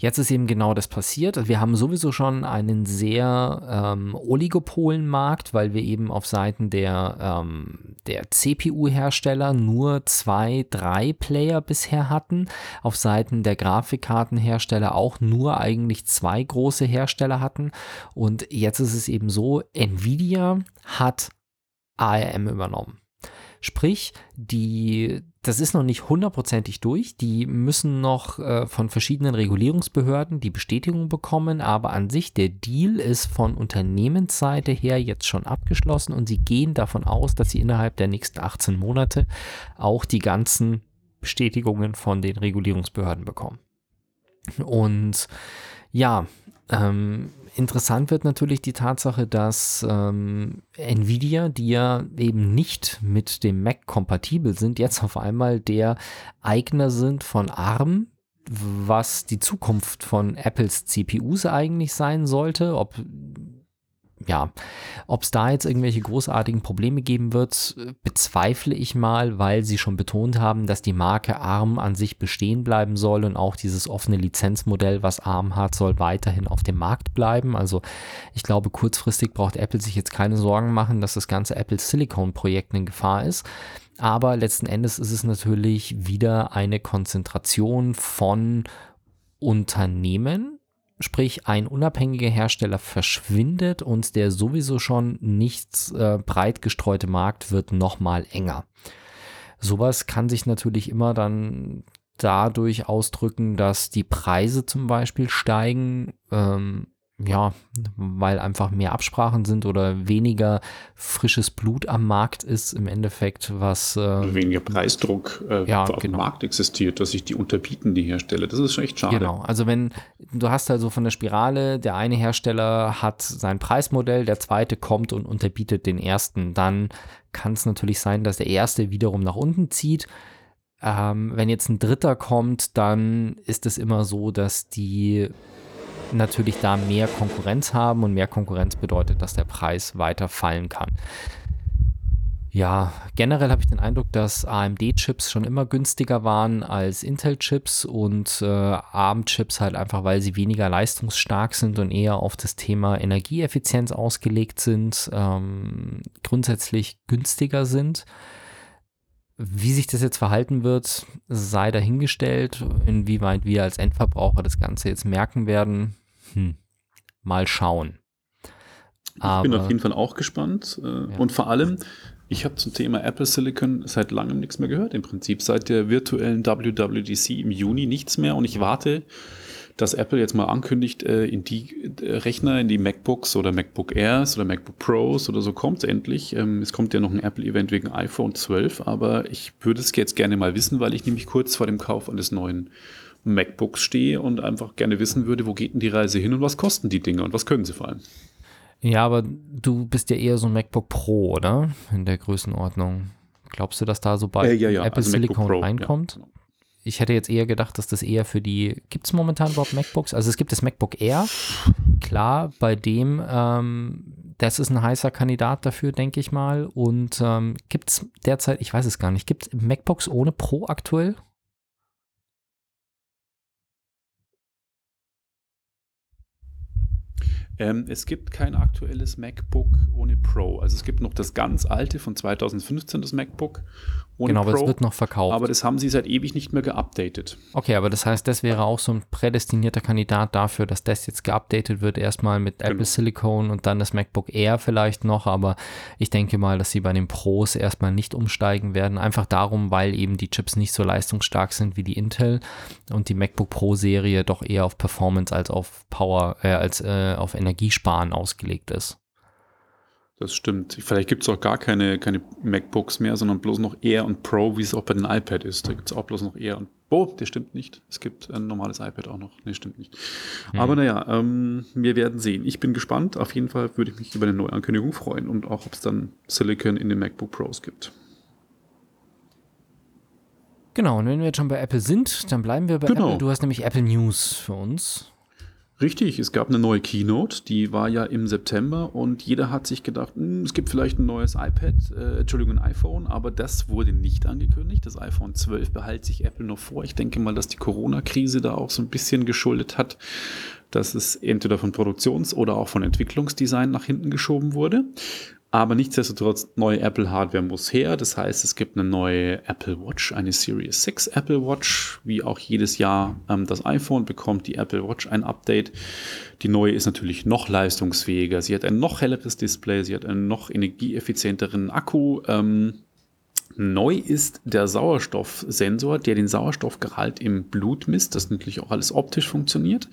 B: Jetzt ist eben genau das passiert. Wir haben sowieso schon einen sehr ähm, Oligopolenmarkt, weil wir eben auf Seiten der, ähm, der CPU-Hersteller nur zwei, drei Player bisher hatten. Auf Seiten der Grafikkartenhersteller auch nur eigentlich zwei große Hersteller hatten. Und jetzt ist es eben so, Nvidia hat ARM übernommen. Sprich, die, das ist noch nicht hundertprozentig durch. Die müssen noch äh, von verschiedenen Regulierungsbehörden die Bestätigung bekommen, aber an sich der Deal ist von Unternehmensseite her jetzt schon abgeschlossen und sie gehen davon aus, dass sie innerhalb der nächsten 18 Monate auch die ganzen Bestätigungen von den Regulierungsbehörden bekommen. Und ja, ähm, interessant wird natürlich die Tatsache, dass ähm, Nvidia, die ja eben nicht mit dem Mac kompatibel sind, jetzt auf einmal der Eigner sind von ARM, was die Zukunft von Apples CPUs eigentlich sein sollte. Ob ja, ob es da jetzt irgendwelche großartigen Probleme geben wird, bezweifle ich mal, weil sie schon betont haben, dass die Marke ARM an sich bestehen bleiben soll und auch dieses offene Lizenzmodell, was ARM hat, soll weiterhin auf dem Markt bleiben. Also ich glaube, kurzfristig braucht Apple sich jetzt keine Sorgen machen, dass das ganze Apple Silicon Projekt in Gefahr ist. Aber letzten Endes ist es natürlich wieder eine Konzentration von Unternehmen, Sprich, ein unabhängiger Hersteller verschwindet und der sowieso schon nicht äh, breit gestreute Markt wird nochmal enger. Sowas kann sich natürlich immer dann dadurch ausdrücken, dass die Preise zum Beispiel steigen. Ähm, ja, weil einfach mehr Absprachen sind oder weniger frisches Blut am Markt ist im Endeffekt, was
C: äh, weniger Preisdruck äh,
B: ja,
C: auf
B: genau.
C: dem Markt existiert, dass sich die unterbieten, die Hersteller. Das ist schon echt schade.
B: Genau, also wenn du hast also von der Spirale, der eine Hersteller hat sein Preismodell, der zweite kommt und unterbietet den ersten, dann kann es natürlich sein, dass der erste wiederum nach unten zieht. Ähm, wenn jetzt ein dritter kommt, dann ist es immer so, dass die natürlich da mehr Konkurrenz haben und mehr Konkurrenz bedeutet, dass der Preis weiter fallen kann. Ja, generell habe ich den Eindruck, dass AMD-Chips schon immer günstiger waren als Intel-Chips und äh, ARM-Chips halt einfach, weil sie weniger leistungsstark sind und eher auf das Thema Energieeffizienz ausgelegt sind, ähm, grundsätzlich günstiger sind. wie sich das jetzt verhalten wird, sei dahingestellt. Inwieweit wir als Endverbraucher das Ganze jetzt merken werden, hm, mal schauen.
C: Ich bin auf jeden Fall auch gespannt. Äh,
B: Ja.
C: Und vor allem, ich habe zum Thema Apple Silicon seit langem nichts mehr gehört. Im Prinzip seit der virtuellen WWDC im Juni nichts mehr. Und ich warte, dass Apple jetzt mal ankündigt, äh, in die äh, Rechner, in die MacBooks oder MacBook Airs oder MacBook Pros oder so kommt es endlich. Ähm, Es kommt ja noch ein Apple-Event wegen iPhone 12, aber ich würde es jetzt gerne mal wissen, weil ich nämlich kurz vor dem Kauf eines neuen MacBooks stehe und einfach gerne wissen würde, wo geht denn die Reise hin und was kosten die Dinge und was können sie vor allem.
B: Ja, aber du bist ja eher so ein MacBook Pro, oder? In der Größenordnung. Glaubst du, dass da so bald
C: Äh, ja, ja,
B: Apple
C: also
B: Silicon
C: Pro, ja,
B: reinkommt?
C: genau.
B: Ich hätte jetzt eher gedacht, dass das eher für die. Gibt es momentan überhaupt MacBooks? Also es gibt das MacBook Air. Klar, bei dem, ähm, das ist ein heißer Kandidat dafür, denke ich mal. Und ähm, gibt es derzeit, ich weiß es gar nicht, gibt es MacBooks ohne Pro aktuell?
C: Ähm, es gibt kein aktuelles MacBook ohne Pro. Also es gibt noch das ganz alte von 2015, das MacBook ohne
B: genau, aber
C: Pro.
B: es wird noch verkauft.
C: aber das haben sie seit ewig nicht mehr geupdatet.
B: Okay, aber das heißt, das wäre auch so ein prädestinierter Kandidat dafür, dass das jetzt geupdatet wird, erstmal mit Apple
C: Genau.
B: Silicon und dann das MacBook Air vielleicht noch, aber ich denke mal, dass sie bei den Pros erstmal nicht umsteigen werden, einfach darum, weil eben die Chips nicht so leistungsstark sind wie die Intel und die MacBook Pro Serie doch eher auf Performance als auf Power, äh, als äh, auf Energiesparen ausgelegt ist.
C: Das stimmt. Vielleicht gibt es auch gar keine, keine MacBooks mehr, sondern bloß noch Air und Pro, wie es auch bei den iPad ist. Da gibt es auch bloß noch Air und Oh, das stimmt nicht. Es gibt ein normales iPad auch noch. Nee, stimmt nicht. Aber naja, ähm, wir werden sehen. Ich bin gespannt. Auf jeden Fall würde ich mich über eine neue Ankündigung freuen und auch, ob es dann Silicon in den MacBook Pros gibt.
B: Genau, und wenn wir jetzt schon bei Apple sind, dann bleiben wir bei
C: Genau.
B: Apple. Du hast nämlich Apple News für uns.
C: Richtig, es gab eine neue Keynote, die war ja im September und jeder hat sich gedacht, "Hm, es gibt vielleicht ein neues iPad, äh, Entschuldigung, ein iPhone, aber das wurde nicht angekündigt. Das iPhone 12 behält sich Apple noch vor. Ich denke mal, dass die Corona-Krise da auch so ein bisschen geschuldet hat, dass es entweder von Produktions- oder auch von Entwicklungsdesign nach hinten geschoben wurde. Aber nichtsdestotrotz, neue Apple-Hardware muss her. Das heißt, es gibt eine neue Apple Watch, eine Series 6 Apple Watch. Wie auch jedes Jahr ähm, das iPhone bekommt die Apple Watch ein Update. Die neue ist natürlich noch leistungsfähiger. Sie hat ein noch helleres Display, sie hat einen noch energieeffizienteren Akku. Ähm, Neu ist der Sauerstoffsensor, der den Sauerstoffgehalt im Blut misst, das natürlich auch alles optisch funktioniert.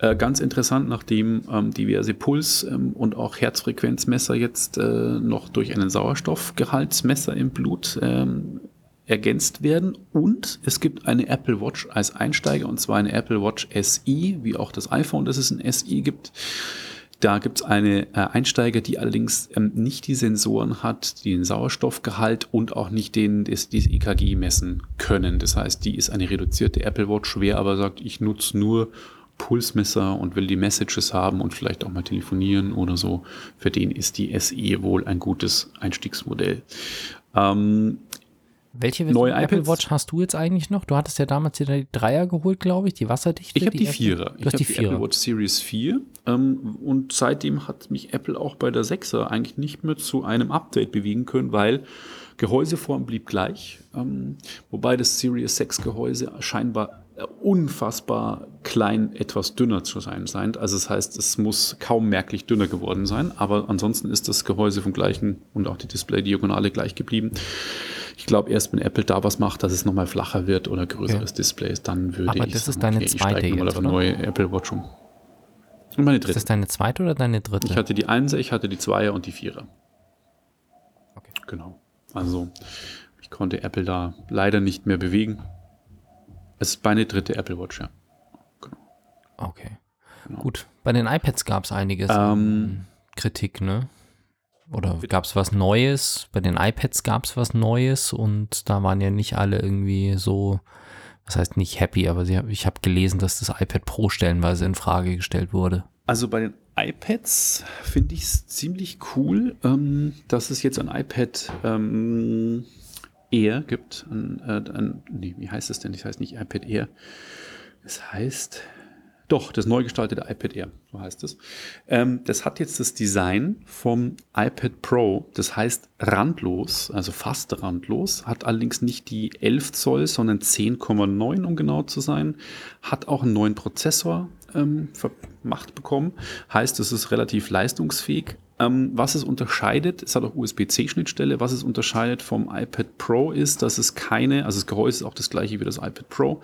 C: Äh, ganz interessant, nachdem ähm, diverse Puls- ähm, und auch Herzfrequenzmesser jetzt äh, noch durch einen Sauerstoffgehaltsmesser im Blut ähm, ergänzt werden. Und es gibt eine Apple Watch als Einsteiger, und zwar eine Apple Watch SE, wie auch das iPhone, das es ein SE gibt. Da gibt es eine äh, Einsteiger, die allerdings ähm, nicht die Sensoren hat, die den Sauerstoffgehalt und auch nicht den, das, das EKG messen können. Das heißt, die ist eine reduzierte Apple Watch, wer aber sagt, ich nutze nur Pulsmesser und will die Messages haben und vielleicht auch mal telefonieren oder so. Für den ist die SE wohl ein gutes Einstiegsmodell. Ähm,
B: Welche
C: Neue
B: Apple
C: iPads?
B: Watch hast du jetzt eigentlich noch? Du hattest ja damals ja die Dreier geholt, glaube ich, die wasserdichte.
C: Ich habe die
B: Apple-
C: Vierer. Ich habe
B: die
C: die Apple. Watch Series 4. Ähm, und seitdem hat mich Apple auch bei der 6er eigentlich nicht mehr zu einem Update bewegen können, weil Gehäuseform blieb gleich. Ähm, wobei das Series 6 Gehäuse scheinbar unfassbar klein, etwas dünner zu sein scheint. Also das heißt, es muss kaum merklich dünner geworden sein. Aber ansonsten ist das Gehäuse vom gleichen und auch die Display-Diagonale gleich geblieben. Ich glaube, erst wenn Apple da was macht, dass es nochmal flacher wird oder größeres
B: Okay.
C: Display ist, dann würde
B: Aber
C: ich
B: das
C: sagen,
B: ist deine
C: okay, ich
B: zweite
C: mal
B: jetzt,
C: auf eine
B: oder?
C: neue Apple Watch um. Und meine
B: Ist
C: dritte.
B: das deine zweite oder deine dritte?
C: Ich hatte die Einser, ich hatte die Zweier und die Vierer.
B: Okay.
C: Genau. Also ich konnte Apple da leider nicht mehr bewegen. Es ist meine dritte Apple Watch, ja.
B: okay.
C: Genau.
B: Gut. Bei den iPads gab es einiges
C: Ähm,
B: Kritik, ne? Oder gab es was Neues? Bei den iPads gab es was Neues und da waren ja nicht alle irgendwie so, was heißt nicht happy, aber sie, ich habe gelesen, dass das iPad Pro stellenweise in Frage gestellt wurde.
C: Also bei den iPads finde ich es ziemlich cool, ähm, dass es jetzt ein iPad ähm, Air gibt. Ein, äh, ein, nee, wie heißt es denn? Das heißt nicht iPad Air. Es heißt Doch, das neu gestaltete iPad Air, so heißt es. Ähm, das hat jetzt das Design vom iPad Pro, das heißt randlos, also fast randlos, hat allerdings nicht die 11 Zoll, sondern 10,9, um genau zu sein, hat auch einen neuen Prozessor ähm, vermacht bekommen, heißt, es ist relativ leistungsfähig. Ähm, was es unterscheidet, es hat auch USB-C-Schnittstelle, was es unterscheidet vom iPad Pro ist, dass es keine, also das Gehäuse ist auch das gleiche wie das iPad Pro,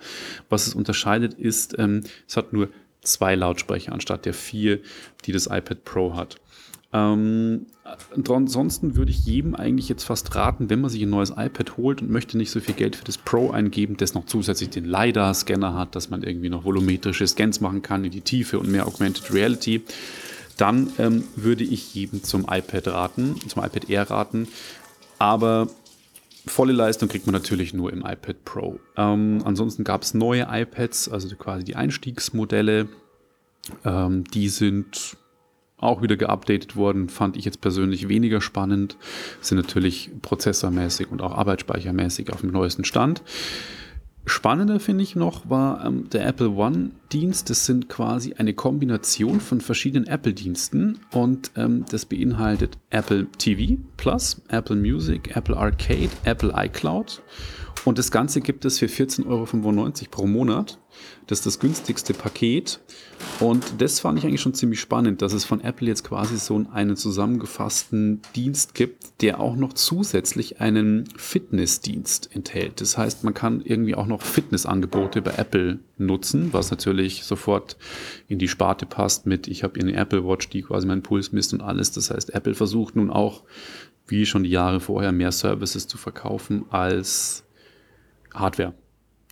C: was es unterscheidet ist, ähm, es hat nur zwei Lautsprecher anstatt der vier, die das iPad Pro hat. Ähm, ansonsten würde ich jedem eigentlich jetzt fast raten, wenn man sich ein neues iPad holt und möchte nicht so viel Geld für das Pro eingeben, das noch zusätzlich den LiDAR-Scanner hat, dass man irgendwie noch volumetrische Scans machen kann in die Tiefe und mehr Augmented Reality, dann ähm, würde ich jedem zum iPad raten, zum iPad Air raten. Aber volle Leistung kriegt man natürlich nur im iPad Pro. Ähm, ansonsten gab es neue iPads, also quasi die Einstiegsmodelle. Ähm, die sind auch wieder geupdatet worden, fand ich jetzt persönlich weniger spannend. Sind natürlich prozessormäßig und auch arbeitsspeichermäßig auf dem neuesten Stand. Spannender finde ich noch war ähm, der Apple One-Dienst. Das sind quasi eine Kombination von verschiedenen Apple-Diensten und ähm, das beinhaltet Apple TV Plus, Apple Music, Apple Arcade, Apple iCloud und das Ganze gibt es für 14,95 Euro pro Monat. Das ist das günstigste Paket. Und das fand ich eigentlich schon ziemlich spannend, dass es von Apple jetzt quasi so einen zusammengefassten Dienst gibt, der auch noch zusätzlich einen Fitnessdienst enthält. Das heißt, man kann irgendwie auch noch Fitnessangebote bei Apple nutzen, was natürlich sofort in die Sparte passt mit, ich habe eine Apple Watch, die quasi meinen Puls misst und alles. Das heißt, Apple versucht nun auch, wie schon die Jahre vorher, mehr Services zu verkaufen als Hardware.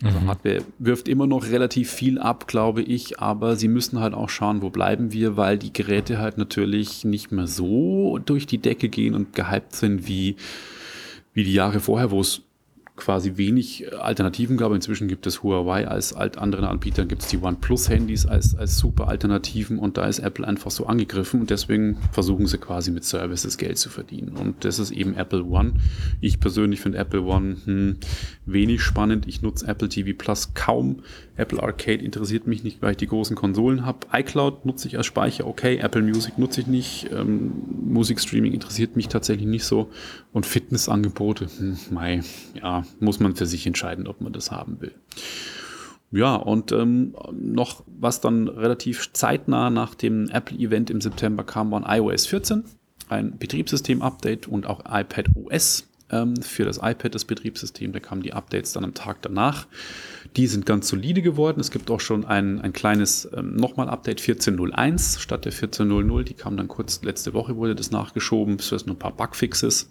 C: Also mhm. Hardware wirft immer noch relativ viel ab, glaube ich, aber sie müssen halt auch schauen, wo bleiben wir, weil die Geräte halt natürlich nicht mehr so durch die Decke gehen und gehypt sind wie, wie die Jahre vorher, wo es quasi wenig Alternativen gab. Inzwischen gibt es Huawei als alt anderen Anbietern, gibt es die OnePlus-Handys als, als super Alternativen und da ist Apple einfach so angegriffen und deswegen versuchen sie quasi mit Services Geld zu verdienen. Und das ist eben Apple One. Ich persönlich finde Apple One hm, wenig spannend. Ich nutze Apple TV Plus kaum. Apple Arcade interessiert mich nicht, weil ich die großen Konsolen habe. iCloud nutze ich als Speicher, okay. Apple Music nutze ich nicht. Ähm, Musikstreaming interessiert mich tatsächlich nicht so. Und Fitnessangebote, hm, mei, ja, muss man für sich entscheiden, ob man das haben will. Ja, und ähm, noch was dann relativ zeitnah nach dem Apple-Event im September kam, war ein iOS 14, ein Betriebssystem-Update und auch iPad OS ähm, für das iPad, das Betriebssystem. Da kamen die Updates dann am Tag danach. Die sind ganz solide geworden. Es gibt auch schon ein, ein kleines ähm, nochmal Update 14.01 statt der 14.00. Die kam dann kurz letzte Woche, wurde das nachgeschoben. Es sind nur ein paar Bugfixes.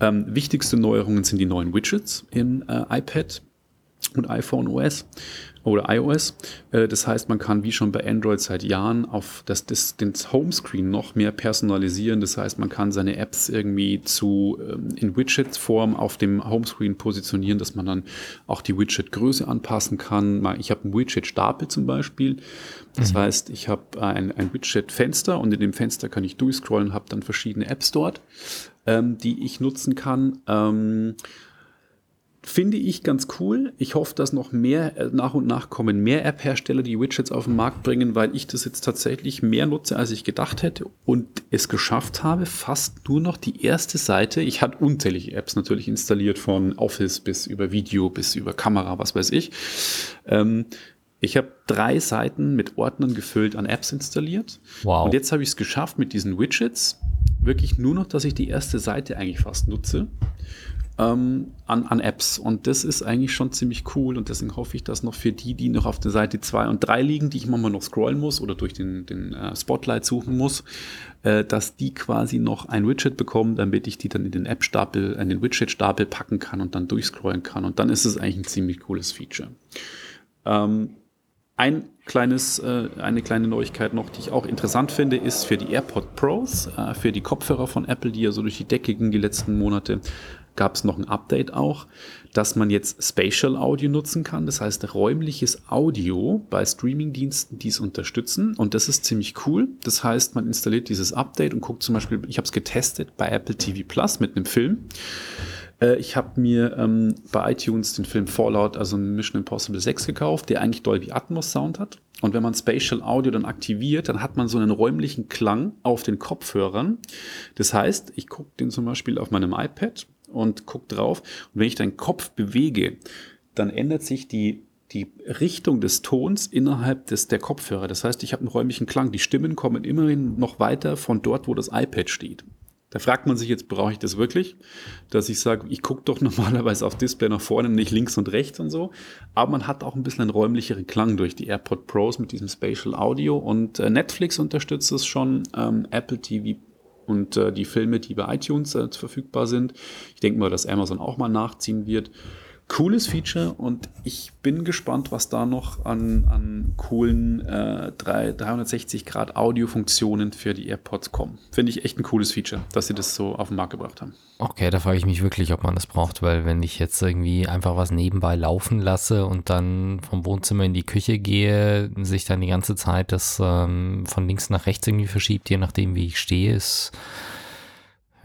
C: Ähm, wichtigste Neuerungen sind die neuen Widgets in äh, iPad und iPhone OS oder iOS. Äh, das heißt, man kann wie schon bei Android seit Jahren auf das, das, den Homescreen noch mehr personalisieren. Das heißt, man kann seine Apps irgendwie zu ähm, in Widget-Form auf dem Homescreen positionieren, dass man dann auch die Widget-Größe anpassen kann. Ich habe einen Widget-Stapel zum Beispiel. Das mhm. heißt, ich habe ein, ein Widget-Fenster und in dem Fenster kann ich durchscrollen, habe dann verschiedene Apps dort, ähm, die ich nutzen kann. Ähm, Finde ich ganz cool. Ich hoffe, dass noch mehr äh, nach und nach kommen mehr App-Hersteller, die Widgets auf den Markt bringen, weil ich das jetzt tatsächlich mehr nutze, als ich gedacht hätte und es geschafft habe, fast nur noch die erste Seite. Ich hatte unzählige Apps natürlich installiert, von Office bis über Video bis über Kamera, was weiß ich. Ähm, ich habe drei Seiten mit Ordnern gefüllt an Apps installiert. Wow. Und jetzt habe ich es geschafft mit diesen Widgets, wirklich nur noch, dass ich die erste Seite eigentlich fast nutze ähm, an, an Apps. Und das ist eigentlich schon ziemlich cool. Und deswegen hoffe ich, dass noch für die, die noch auf der Seite 2 und 3 liegen, die ich manchmal noch scrollen muss oder durch den, den äh, Spotlight suchen muss, äh, dass die quasi noch ein Widget bekommen, damit ich die dann in den App-Stapel, in den Widget-Stapel packen kann und dann durchscrollen kann. Und dann ist es eigentlich ein ziemlich cooles Feature. Ähm, ein kleines, äh, eine kleine Neuigkeit noch, die ich auch interessant finde, ist für die AirPod Pros, äh, für die Kopfhörer von Apple, die ja so durch die Decke gingen die letzten Monate, gab es noch ein Update auch, dass man jetzt Spatial Audio nutzen kann. Das heißt, räumliches Audio bei Streamingdiensten, die es unterstützen. Und das ist ziemlich cool. Das heißt, man installiert dieses Update und guckt zum Beispiel, ich habe es getestet bei Apple TV Plus mit einem Film. Äh, ich habe mir ähm, bei iTunes den Film Fallout, also Mission Impossible 6 gekauft, der eigentlich Dolby Atmos Sound hat. Und wenn man Spatial Audio dann aktiviert, dann hat man so einen räumlichen Klang auf den Kopfhörern. Das heißt, ich gucke den zum Beispiel auf meinem iPad und gucke drauf. Und wenn ich den Kopf bewege, dann ändert sich die die Richtung des Tons innerhalb des, der Kopfhörer. Das heißt, ich habe einen räumlichen Klang. Die Stimmen kommen immerhin noch weiter von dort, wo das iPad steht. Da fragt man sich jetzt, brauche ich das wirklich? Dass ich sage, ich gucke doch normalerweise auf Display nach vorne, nicht links und rechts und so. Aber man hat auch ein bisschen einen räumlicheren Klang durch die AirPod Pros mit diesem Spatial Audio. Und äh, Netflix unterstützt es schon, ähm, Apple TV und äh, die Filme, die bei iTunes äh, verfügbar sind. Ich denke mal, dass Amazon auch mal nachziehen wird cooles Feature und ich bin gespannt, was da noch an, an coolen äh, 360 Grad Audio-Funktionen für die AirPods kommen. Finde ich echt ein cooles Feature, dass sie das so auf den Markt gebracht haben.
B: Okay, da frage ich mich wirklich, ob man das braucht, weil wenn ich jetzt irgendwie einfach was nebenbei laufen lasse und dann vom Wohnzimmer in die Küche gehe, sich dann die ganze Zeit das ähm, von links nach rechts irgendwie verschiebt, je nachdem wie ich stehe, ist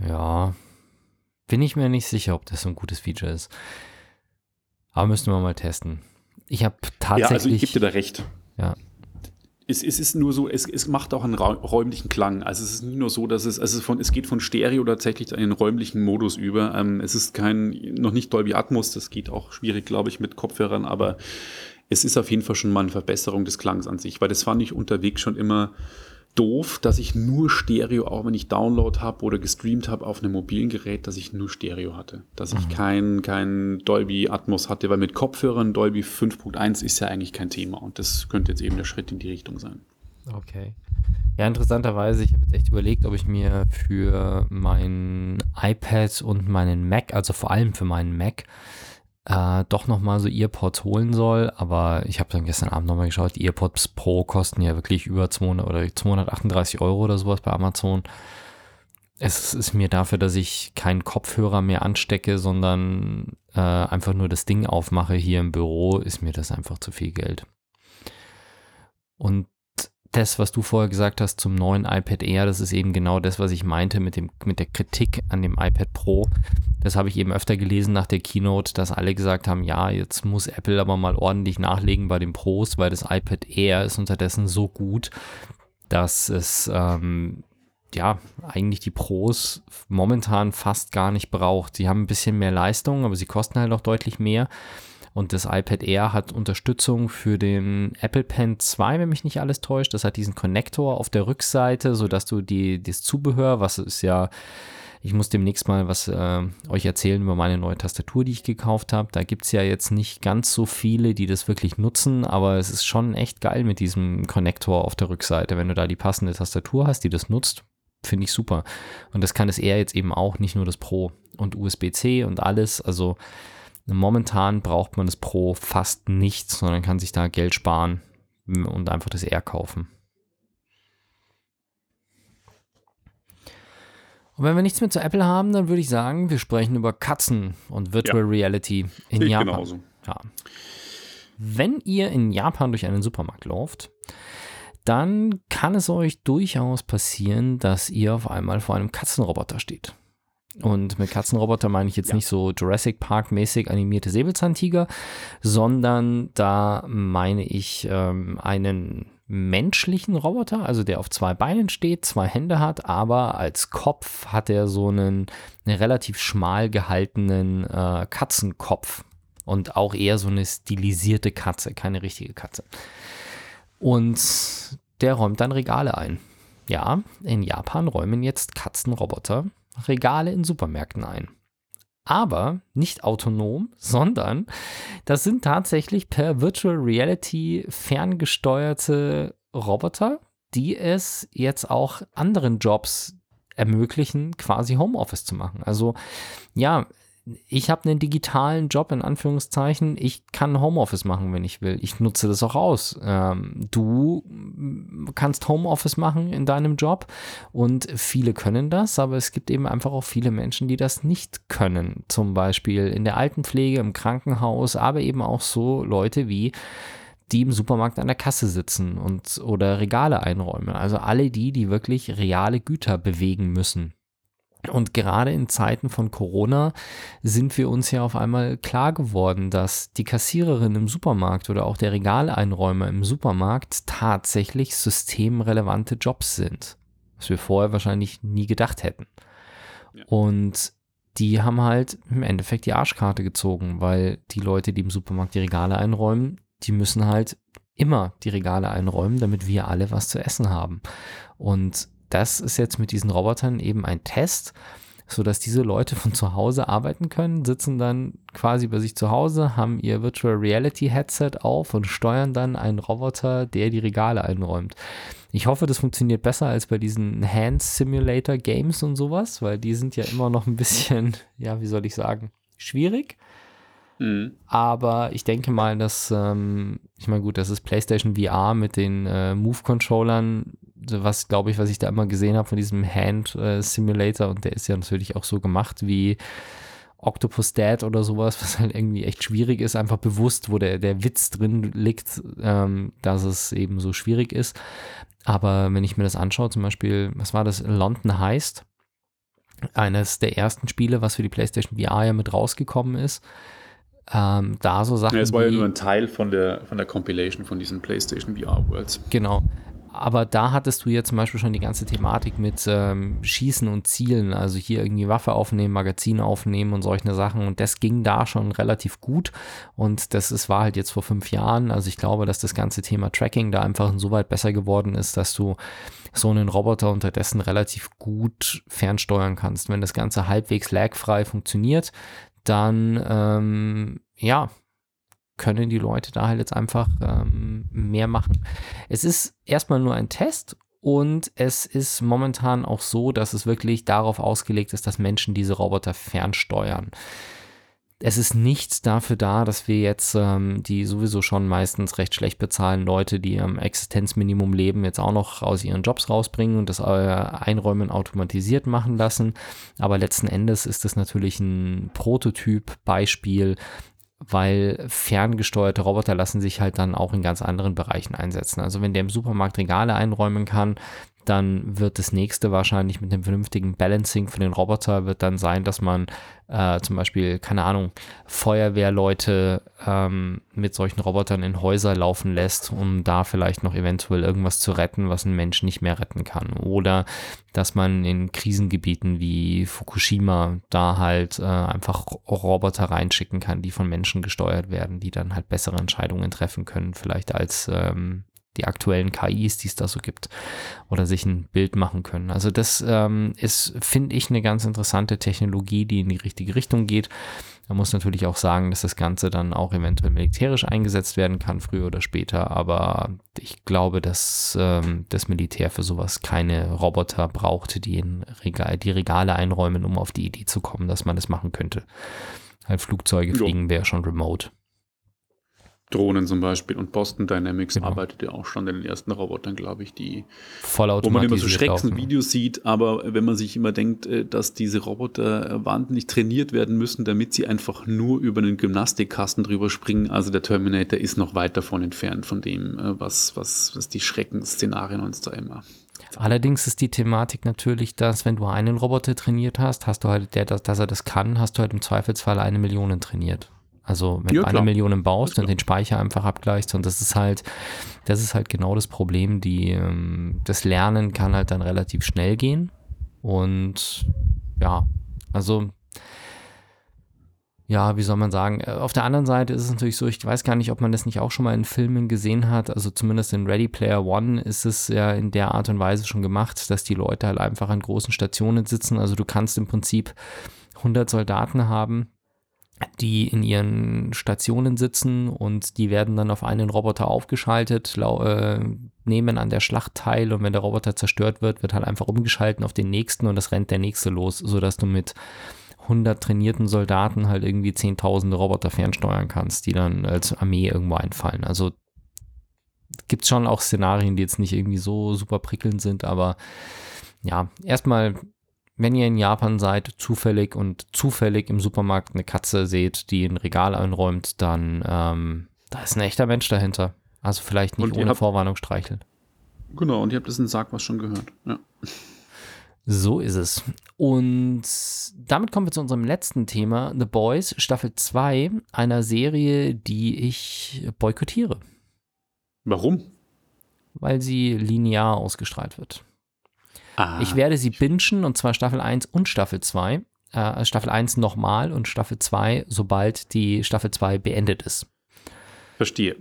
B: ja, bin ich mir nicht sicher, ob das so ein gutes Feature ist. Aber müssten wir mal testen. Ich habe tatsächlich. Ja, also
C: ich gebe dir da recht.
B: Ja.
C: Es, es ist nur so, es, es macht auch einen räumlichen Klang. Also es ist nicht nur so, dass es, also von, es geht von Stereo tatsächlich in den räumlichen Modus über. Ähm, es ist kein, noch nicht Dolby Atmos, das geht auch schwierig, glaube ich, mit Kopfhörern, aber es ist auf jeden Fall schon mal eine Verbesserung des Klangs an sich, weil das fand ich unterwegs schon immer doof, dass ich nur Stereo, auch wenn ich Download habe oder gestreamt habe auf einem mobilen Gerät, dass ich nur Stereo hatte. Dass ich mhm. kein, kein Dolby Atmos hatte, weil mit Kopfhörern Dolby 5.1 ist ja eigentlich kein Thema und das könnte jetzt eben der Schritt in die Richtung sein.
B: Okay. Ja, interessanterweise, ich habe jetzt echt überlegt, ob ich mir für mein iPad und meinen Mac, also vor allem für meinen Mac, äh, doch nochmal so Earpods holen soll. Aber ich habe dann gestern Abend nochmal geschaut, die Earpods Pro kosten ja wirklich über 200 oder 238 Euro oder sowas bei Amazon. Es ist mir dafür, dass ich keinen Kopfhörer mehr anstecke, sondern äh, einfach nur das Ding aufmache hier im Büro, ist mir das einfach zu viel Geld. Und das, was du vorher gesagt hast zum neuen iPad Air, das ist eben genau das, was ich meinte mit, dem, mit der Kritik an dem iPad Pro. Das habe ich eben öfter gelesen nach der Keynote, dass alle gesagt haben, ja, jetzt muss Apple aber mal ordentlich nachlegen bei den Pros, weil das iPad Air ist unterdessen so gut, dass es ähm, ja eigentlich die Pros momentan fast gar nicht braucht. Sie haben ein bisschen mehr Leistung, aber sie kosten halt auch deutlich mehr. Und das iPad Air hat Unterstützung für den Apple Pen 2, wenn mich nicht alles täuscht. Das hat diesen Konnektor auf der Rückseite, sodass du die, das Zubehör, was ist ja, ich muss demnächst mal was äh, euch erzählen über meine neue Tastatur, die ich gekauft habe. Da gibt es ja jetzt nicht ganz so viele, die das wirklich nutzen, aber es ist schon echt geil mit diesem Konnektor auf der Rückseite. Wenn du da die passende Tastatur hast, die das nutzt, finde ich super. Und das kann das Air jetzt eben auch, nicht nur das Pro und USB-C und alles. Also Momentan braucht man das Pro fast nicht, sondern kann sich da Geld sparen und einfach das R kaufen. Und wenn wir nichts mehr zu Apple haben, dann würde ich sagen, wir sprechen über Katzen und Virtual ja. Reality in ich Japan. Genauso. Ja. Wenn ihr in Japan durch einen Supermarkt lauft, dann kann es euch durchaus passieren, dass ihr auf einmal vor einem Katzenroboter steht. Und mit Katzenroboter meine ich jetzt ja. nicht so Jurassic Park-mäßig animierte Säbelzahntiger, sondern da meine ich ähm, einen menschlichen Roboter, also der auf zwei Beinen steht, zwei Hände hat, aber als Kopf hat er so einen, einen relativ schmal gehaltenen äh, Katzenkopf und auch eher so eine stilisierte Katze, keine richtige Katze. Und der räumt dann Regale ein. Ja, in Japan räumen jetzt Katzenroboter Regale in Supermärkten ein. Aber nicht autonom, sondern das sind tatsächlich per Virtual Reality ferngesteuerte Roboter, die es jetzt auch anderen Jobs ermöglichen, quasi Homeoffice zu machen. Also ja, ich habe einen digitalen Job in Anführungszeichen. Ich kann Homeoffice machen, wenn ich will. Ich nutze das auch aus. Ähm, du kannst Homeoffice machen in deinem Job und viele können das, aber es gibt eben einfach auch viele Menschen, die das nicht können. Zum Beispiel in der Altenpflege, im Krankenhaus, aber eben auch so Leute wie die im Supermarkt an der Kasse sitzen und oder Regale einräumen. Also alle die, die wirklich reale Güter bewegen müssen. Und gerade in Zeiten von Corona sind wir uns ja auf einmal klar geworden, dass die Kassiererin im Supermarkt oder auch der Regaleinräumer im Supermarkt tatsächlich systemrelevante Jobs sind, was wir vorher wahrscheinlich nie gedacht hätten. Ja. Und die haben halt im Endeffekt die Arschkarte gezogen, weil die Leute, die im Supermarkt die Regale einräumen, die müssen halt immer die Regale einräumen, damit wir alle was zu essen haben. Und das ist jetzt mit diesen Robotern eben ein Test, sodass diese Leute von zu Hause arbeiten können, sitzen dann quasi bei sich zu Hause, haben ihr Virtual Reality Headset auf und steuern dann einen Roboter, der die Regale einräumt. Ich hoffe, das funktioniert besser als bei diesen Hand Simulator Games und sowas, weil die sind ja immer noch ein bisschen, ja, wie soll ich sagen, schwierig. Mhm. Aber ich denke mal, dass, ähm, ich meine, gut, das ist PlayStation VR mit den äh, Move-Controllern, was glaube ich, was ich da immer gesehen habe von diesem Hand äh, Simulator und der ist ja natürlich auch so gemacht wie Octopus Dad oder sowas, was halt irgendwie echt schwierig ist, einfach bewusst, wo der, der Witz drin liegt, ähm, dass es eben so schwierig ist. Aber wenn ich mir das anschaue, zum Beispiel, was war das, London heißt, eines der ersten Spiele, was für die PlayStation VR ja mit rausgekommen ist, ähm, da so Sachen.
C: Ja, es war ja nur ein Teil von der, von der Compilation von diesen PlayStation VR Worlds.
B: Genau aber da hattest du ja zum Beispiel schon die ganze Thematik mit ähm, Schießen und Zielen, also hier irgendwie Waffe aufnehmen, Magazin aufnehmen und solche Sachen. Und das ging da schon relativ gut. Und das ist, war halt jetzt vor fünf Jahren, also ich glaube, dass das ganze Thema Tracking da einfach insoweit besser geworden ist, dass du so einen Roboter unterdessen relativ gut fernsteuern kannst. Wenn das Ganze halbwegs lagfrei funktioniert, dann ähm, ja, können die Leute da halt jetzt einfach ähm, mehr machen. Es ist erstmal nur ein Test und es ist momentan auch so, dass es wirklich darauf ausgelegt ist, dass Menschen diese Roboter fernsteuern. Es ist nichts dafür da, dass wir jetzt ähm, die sowieso schon meistens recht schlecht bezahlen Leute, die am Existenzminimum leben, jetzt auch noch aus ihren Jobs rausbringen und das äh, Einräumen automatisiert machen lassen. Aber letzten Endes ist es natürlich ein Prototyp-Beispiel, weil ferngesteuerte Roboter lassen sich halt dann auch in ganz anderen Bereichen einsetzen. Also wenn der im Supermarkt Regale einräumen kann, dann wird das nächste wahrscheinlich mit einem vernünftigen Balancing für den Roboter wird dann sein, dass man äh, zum Beispiel, keine Ahnung, Feuerwehrleute ähm, mit solchen Robotern in Häuser laufen lässt, um da vielleicht noch eventuell irgendwas zu retten, was ein Mensch nicht mehr retten kann. Oder dass man in Krisengebieten wie Fukushima da halt äh, einfach Roboter reinschicken kann, die von Menschen gesteuert werden, die dann halt bessere Entscheidungen treffen können, vielleicht als ähm, die aktuellen KIs, die es da so gibt, oder sich ein Bild machen können. Also das ähm, ist, finde ich, eine ganz interessante Technologie, die in die richtige Richtung geht. Man muss natürlich auch sagen, dass das Ganze dann auch eventuell militärisch eingesetzt werden kann, früher oder später. Aber ich glaube, dass ähm, das Militär für sowas keine Roboter braucht, die in Regal, die Regale einräumen, um auf die Idee zu kommen, dass man das machen könnte. Halt Flugzeuge fliegen wäre schon remote.
C: Drohnen zum Beispiel. Und Boston Dynamics genau. arbeitet ja auch schon in den ersten Robotern, glaube ich, die
B: wo
C: man immer so Schreckensvideos sieht, aber wenn man sich immer denkt, äh, dass diese Roboter äh, wahnsinnig trainiert werden müssen, damit sie einfach nur über einen Gymnastikkasten drüber springen, also der Terminator ist noch weit davon entfernt von dem, äh, was, was, was die Schreckensszenarien uns da immer
B: Allerdings ist die Thematik natürlich, dass wenn du einen Roboter trainiert hast, hast du halt, der, dass er das kann, hast du halt im Zweifelsfall eine Million trainiert. Also wenn ja, du eine Million baust und den Speicher einfach abgleichst und das ist halt, das ist halt genau das Problem, die, ähm, das Lernen kann halt dann relativ schnell gehen und ja, also ja, wie soll man sagen? Äh, auf der anderen Seite ist es natürlich so, ich weiß gar nicht, ob man das nicht auch schon mal in Filmen gesehen hat. Also zumindest in Ready Player One ist es ja in der Art und Weise schon gemacht, dass die Leute halt einfach an großen Stationen sitzen. Also du kannst im Prinzip 100 Soldaten haben, die in ihren Stationen sitzen und die werden dann auf einen Roboter aufgeschaltet, äh, nehmen an der Schlacht teil und wenn der Roboter zerstört wird, wird halt einfach umgeschalten auf den nächsten und es rennt der nächste los, sodass du mit 100 trainierten Soldaten halt irgendwie zehntausende Roboter fernsteuern kannst, die dann als Armee irgendwo einfallen. Also gibt es schon auch Szenarien, die jetzt nicht irgendwie so super prickelnd sind, aber ja, erstmal wenn ihr in Japan seid, zufällig und zufällig im Supermarkt eine Katze seht, die ein Regal einräumt, dann ähm, da ist ein echter Mensch dahinter. Also vielleicht nicht ohne habt, Vorwarnung streicheln.
C: Genau, und ihr habt das in Sarg was schon gehört. Ja.
B: So ist es. Und damit kommen wir zu unserem letzten Thema, The Boys, Staffel 2, einer Serie, die ich boykottiere.
C: Warum?
B: Weil sie linear ausgestrahlt wird.
C: Ah,
B: Ich werde sie bingen, und zwar Staffel 1 und Staffel 2. Äh, Staffel 1 nochmal und Staffel 2, sobald die Staffel 2 beendet ist.
C: Verstehe.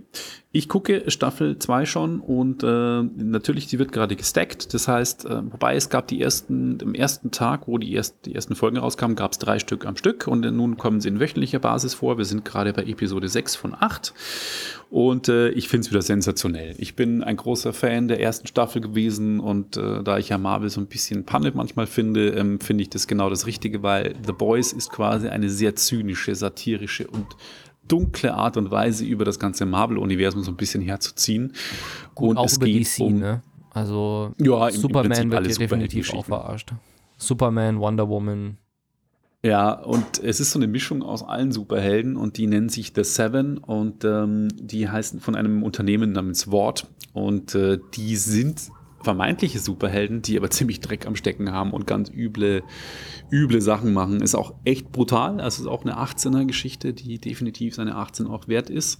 C: Ich gucke Staffel 2 schon und äh, natürlich, die wird gerade gestackt. Das heißt, äh, wobei es gab die ersten, im ersten Tag, wo die, erst, die ersten Folgen rauskamen, gab es drei Stück am Stück und nun kommen sie in wöchentlicher Basis vor. Wir sind gerade bei Episode 6 von 8 und äh, ich finde es wieder sensationell. Ich bin ein großer Fan der ersten Staffel gewesen und äh, da ich ja Marvel so ein bisschen Panne manchmal finde, ähm, finde ich das genau das Richtige, weil The Boys ist quasi eine sehr zynische, satirische und dunkle Art und Weise über das ganze Marvel-Universum so ein bisschen herzuziehen.
B: Und auch
C: es
B: über
C: geht
B: DC,
C: um,
B: ne? Also
C: Ja,
B: Superman wird hier definitiv auch verarscht. Superman, Wonder Woman.
C: Ja, und es ist so eine Mischung aus allen Superhelden und die nennen sich The Seven und ähm, die heißen von einem Unternehmen namens Ward und äh, die sind vermeintliche Superhelden, die aber ziemlich Dreck am Stecken haben und ganz üble, üble Sachen machen. Ist auch echt brutal. Also ist auch eine 18er Geschichte, die definitiv seine 18 auch wert ist.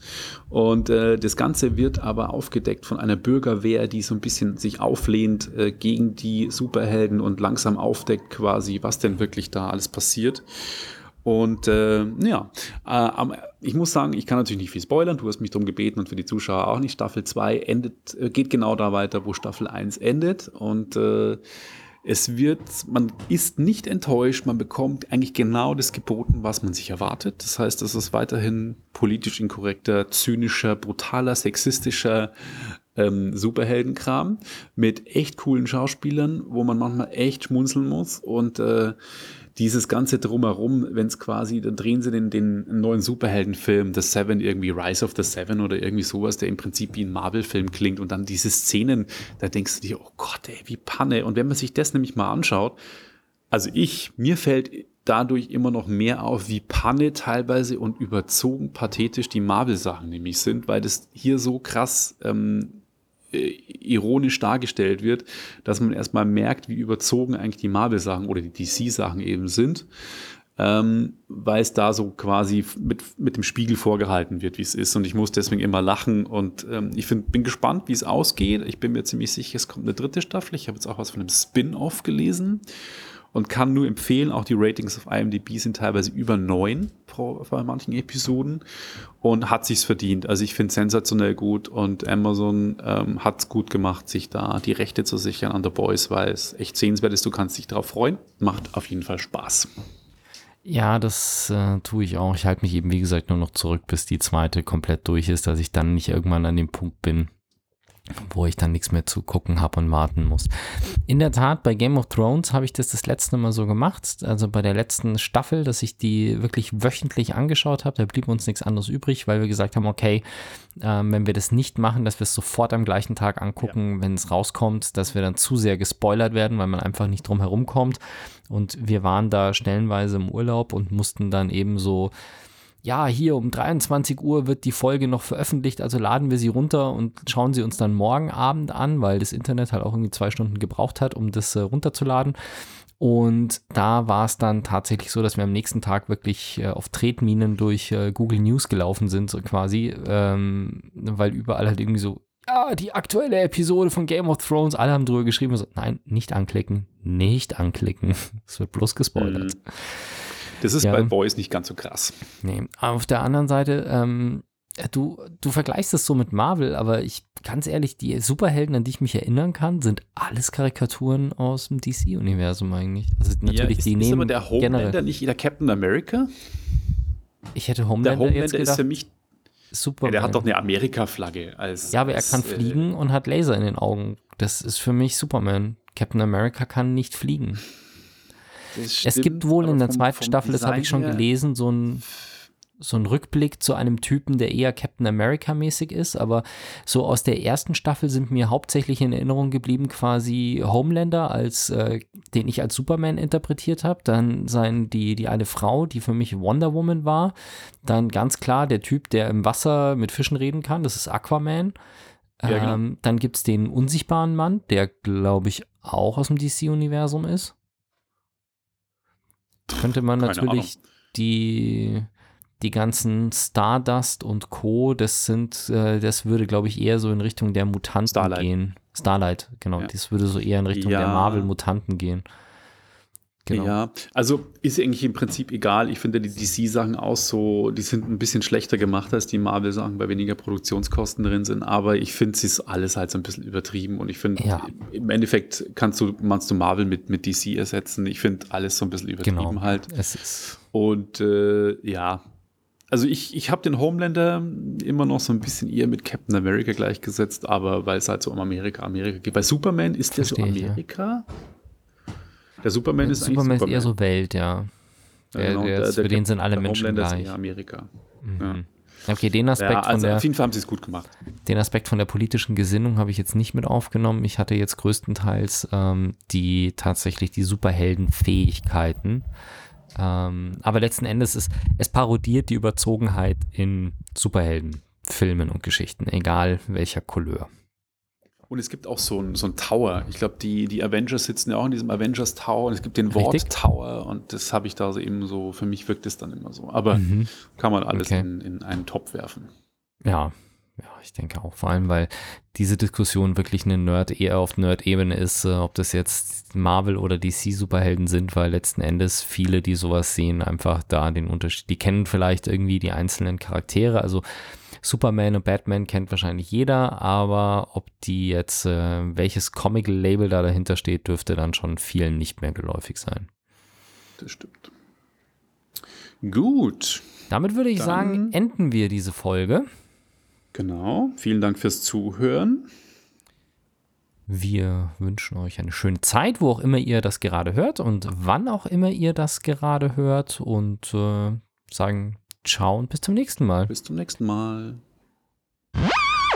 C: Und äh, das Ganze wird aber aufgedeckt von einer Bürgerwehr, die so ein bisschen sich auflehnt äh, gegen die Superhelden und langsam aufdeckt quasi, was denn wirklich da alles passiert. Und äh, ja, äh, am- ich muss sagen, ich kann natürlich nicht viel spoilern. Du hast mich darum gebeten und für die Zuschauer auch nicht. Staffel 2 endet, äh, geht genau da weiter, wo Staffel 1 endet. Und äh, es wird, man ist nicht enttäuscht, man bekommt eigentlich genau das geboten, was man sich erwartet. Das heißt, es ist weiterhin politisch inkorrekter, zynischer, brutaler, sexistischer ähm, Superheldenkram mit echt coolen Schauspielern, wo man manchmal echt schmunzeln muss und äh, dieses ganze drumherum, wenn es quasi, dann drehen sie den, den neuen Superheldenfilm The Seven, irgendwie Rise of the Seven oder irgendwie sowas, der im Prinzip wie ein Marvel-Film klingt und dann diese Szenen, da denkst du dir, oh Gott, ey, wie Panne. Und wenn man sich das nämlich mal anschaut, also ich, mir fällt dadurch immer noch mehr auf, wie Panne teilweise und überzogen pathetisch die Marvel-Sachen nämlich sind, weil das hier so krass ähm, äh, ironisch dargestellt wird, dass man erstmal merkt, wie überzogen eigentlich die Marvel-Sachen oder die DC-Sachen eben sind, ähm, weil es da so quasi mit, mit dem Spiegel vorgehalten wird, wie es ist. Und ich muss deswegen immer lachen und ähm, ich find, bin gespannt, wie es ausgeht. Ich bin mir ziemlich sicher, es kommt eine dritte Staffel. Ich habe jetzt auch was von einem Spin-off gelesen und kann nur empfehlen, auch die Ratings auf IMDb sind teilweise über neun bei manchen Episoden und hat sich's verdient. Also ich finde sensationell gut und Amazon ähm, hat es gut gemacht, sich da die Rechte zu sichern an The Boys, weil es echt sehenswert ist. Du kannst dich darauf freuen. Macht auf jeden Fall Spaß.
B: Ja, das äh, tue ich auch. Ich halte mich eben, wie gesagt, nur noch zurück, bis die zweite komplett durch ist, dass ich dann nicht irgendwann an dem Punkt bin, wo ich dann nichts mehr zu gucken habe und warten muss. In der Tat, bei Game of Thrones habe ich das das letzte Mal so gemacht, also bei der letzten Staffel, dass ich die wirklich wöchentlich angeschaut habe. Da blieb uns nichts anderes übrig, weil wir gesagt haben, okay, ähm, wenn wir das nicht machen, dass wir es sofort am gleichen Tag angucken, wenn es rauskommt, dass wir dann zu sehr gespoilert werden, weil man einfach nicht drum herum kommt. Und wir waren da stellenweise im Urlaub und mussten dann eben so ja, hier um 23 Uhr wird die Folge noch veröffentlicht, also laden wir sie runter und schauen sie uns dann morgen Abend an, weil das Internet halt auch irgendwie zwei Stunden gebraucht hat, um das äh, runterzuladen. Und da war es dann tatsächlich so, dass wir am nächsten Tag wirklich äh, auf Tretminen durch äh, Google News gelaufen sind, so quasi, ähm, weil überall halt irgendwie so, ja, die aktuelle Episode von Game of Thrones, alle haben drüber geschrieben, so, nein, nicht anklicken, nicht anklicken. Es wird bloß gespoilert.
C: Das ist
B: Ja.
C: bei Boys nicht ganz so krass.
B: Nee, auf der anderen Seite, ähm, du, du vergleichst es so mit Marvel, aber ich, ganz ehrlich, die Superhelden, an die ich mich erinnern kann, sind alles Karikaturen aus dem DC-Universum eigentlich. Also natürlich,
C: ist,
B: die
C: ist
B: nehmen
C: aber der Homelander
B: generell.
C: nicht der Captain America?
B: Ich hätte
C: Der
B: Homelander,
C: Homelander
B: jetzt
C: ist
B: gedacht,
C: für mich,
B: super.
C: ja, der hat doch eine Amerika-Flagge als.
B: ja, aber er
C: als,
B: kann
C: äh,
B: fliegen und hat Laser in den Augen. Das ist für mich Superman. Captain America kann nicht fliegen. Es gibt wohl in der zweiten
C: vom
B: Staffel, das habe ich schon
C: Design
B: gelesen, so ein so ein Rückblick zu einem Typen, der eher Captain America mäßig ist, aber so aus der ersten Staffel sind mir hauptsächlich in Erinnerung geblieben quasi Homelander als äh, den ich als Superman interpretiert habe, dann sein die die eine Frau, die für mich Wonder Woman war, dann ganz klar der Typ, der im Wasser mit Fischen reden kann, das ist Aquaman.
C: Ja, genau.
B: ähm, dann gibt es den unsichtbaren Mann, der glaube ich auch aus dem DC-Universum ist. Könnte man
C: Keine
B: natürlich die, die ganzen Stardust und Co., das sind, äh, das würde, glaube ich, eher so in Richtung der Mutanten
C: Starlight.
B: gehen. Starlight, genau.
C: Ja.
B: Das würde so eher in Richtung der
C: Ja.
B: Marvel-Mutanten gehen. Genau.
C: Ja, also ist eigentlich im Prinzip egal. Ich finde die DC-Sachen auch so, die sind ein bisschen schlechter gemacht als die Marvel-Sachen, weil weniger Produktionskosten drin sind. Aber ich finde, es ist alles halt so ein bisschen übertrieben. Und ich finde,
B: Ja.
C: im Endeffekt kannst du, meinst du Marvel mit, mit DC ersetzen. Ich finde alles so ein bisschen übertrieben
B: Genau.
C: halt.
B: Es ist,
C: Und äh, ja, also ich, ich habe den Homelander immer noch so ein bisschen eher mit Captain America gleichgesetzt, aber weil es halt so um Amerika, Amerika geht. Bei Superman ist der so
B: Verstehe ich, ja.
C: Der Superman ist
B: Superman
C: eigentlich
B: ist eher so Welt, ja. Der,
C: genau,
B: der,
C: der-
B: ist-
C: der
B: für den sind alle
C: der
B: Menschen
C: Homelander ist
B: gleich.
C: eher Amerika.
B: Mhm. Okay, den Aspekt,
C: Ja,
B: von
C: also
B: der,
C: auf jeden Fall haben sie es gut gemacht.
B: den Aspekt von der politischen Gesinnung habe ich jetzt nicht mit aufgenommen. Ich hatte jetzt größtenteils ähm, die tatsächlich die Superheldenfähigkeiten. Ähm, aber letzten Endes ist es parodiert die Überzogenheit in Superheldenfilmen und Geschichten, egal welcher Couleur.
C: Und es gibt auch so ein, so ein Tower. Ich glaube, die, die Avengers sitzen ja auch in diesem Avengers Tower und es gibt den Wort
B: Richtig.
C: Tower und das habe ich da so eben so, für mich wirkt es dann immer so. Aber
B: Mhm.
C: kann man alles
B: Okay.
C: in, in einen Topf werfen.
B: Ja, ja, ich denke auch. Vor allem, weil diese Diskussion wirklich eine Nerd eher auf Nerd-Ebene ist, äh, ob das jetzt Marvel oder DC-Superhelden sind, weil letzten Endes viele, die sowas sehen, einfach da den Unterschied, die kennen vielleicht irgendwie die einzelnen Charaktere. Also Superman und Batman kennt wahrscheinlich jeder, aber ob die jetzt, äh, welches Comic-Label da dahinter steht, dürfte dann schon vielen nicht mehr geläufig sein.
C: Das stimmt. Gut.
B: Damit würde ich
C: Dann-
B: sagen, enden wir diese Folge.
C: Genau. Vielen Dank fürs Zuhören.
B: Wir wünschen euch eine schöne Zeit, wo auch immer ihr das gerade hört und wann auch immer ihr das gerade hört und äh, sagen und bis zum nächsten Mal.
C: Bis zum nächsten Mal.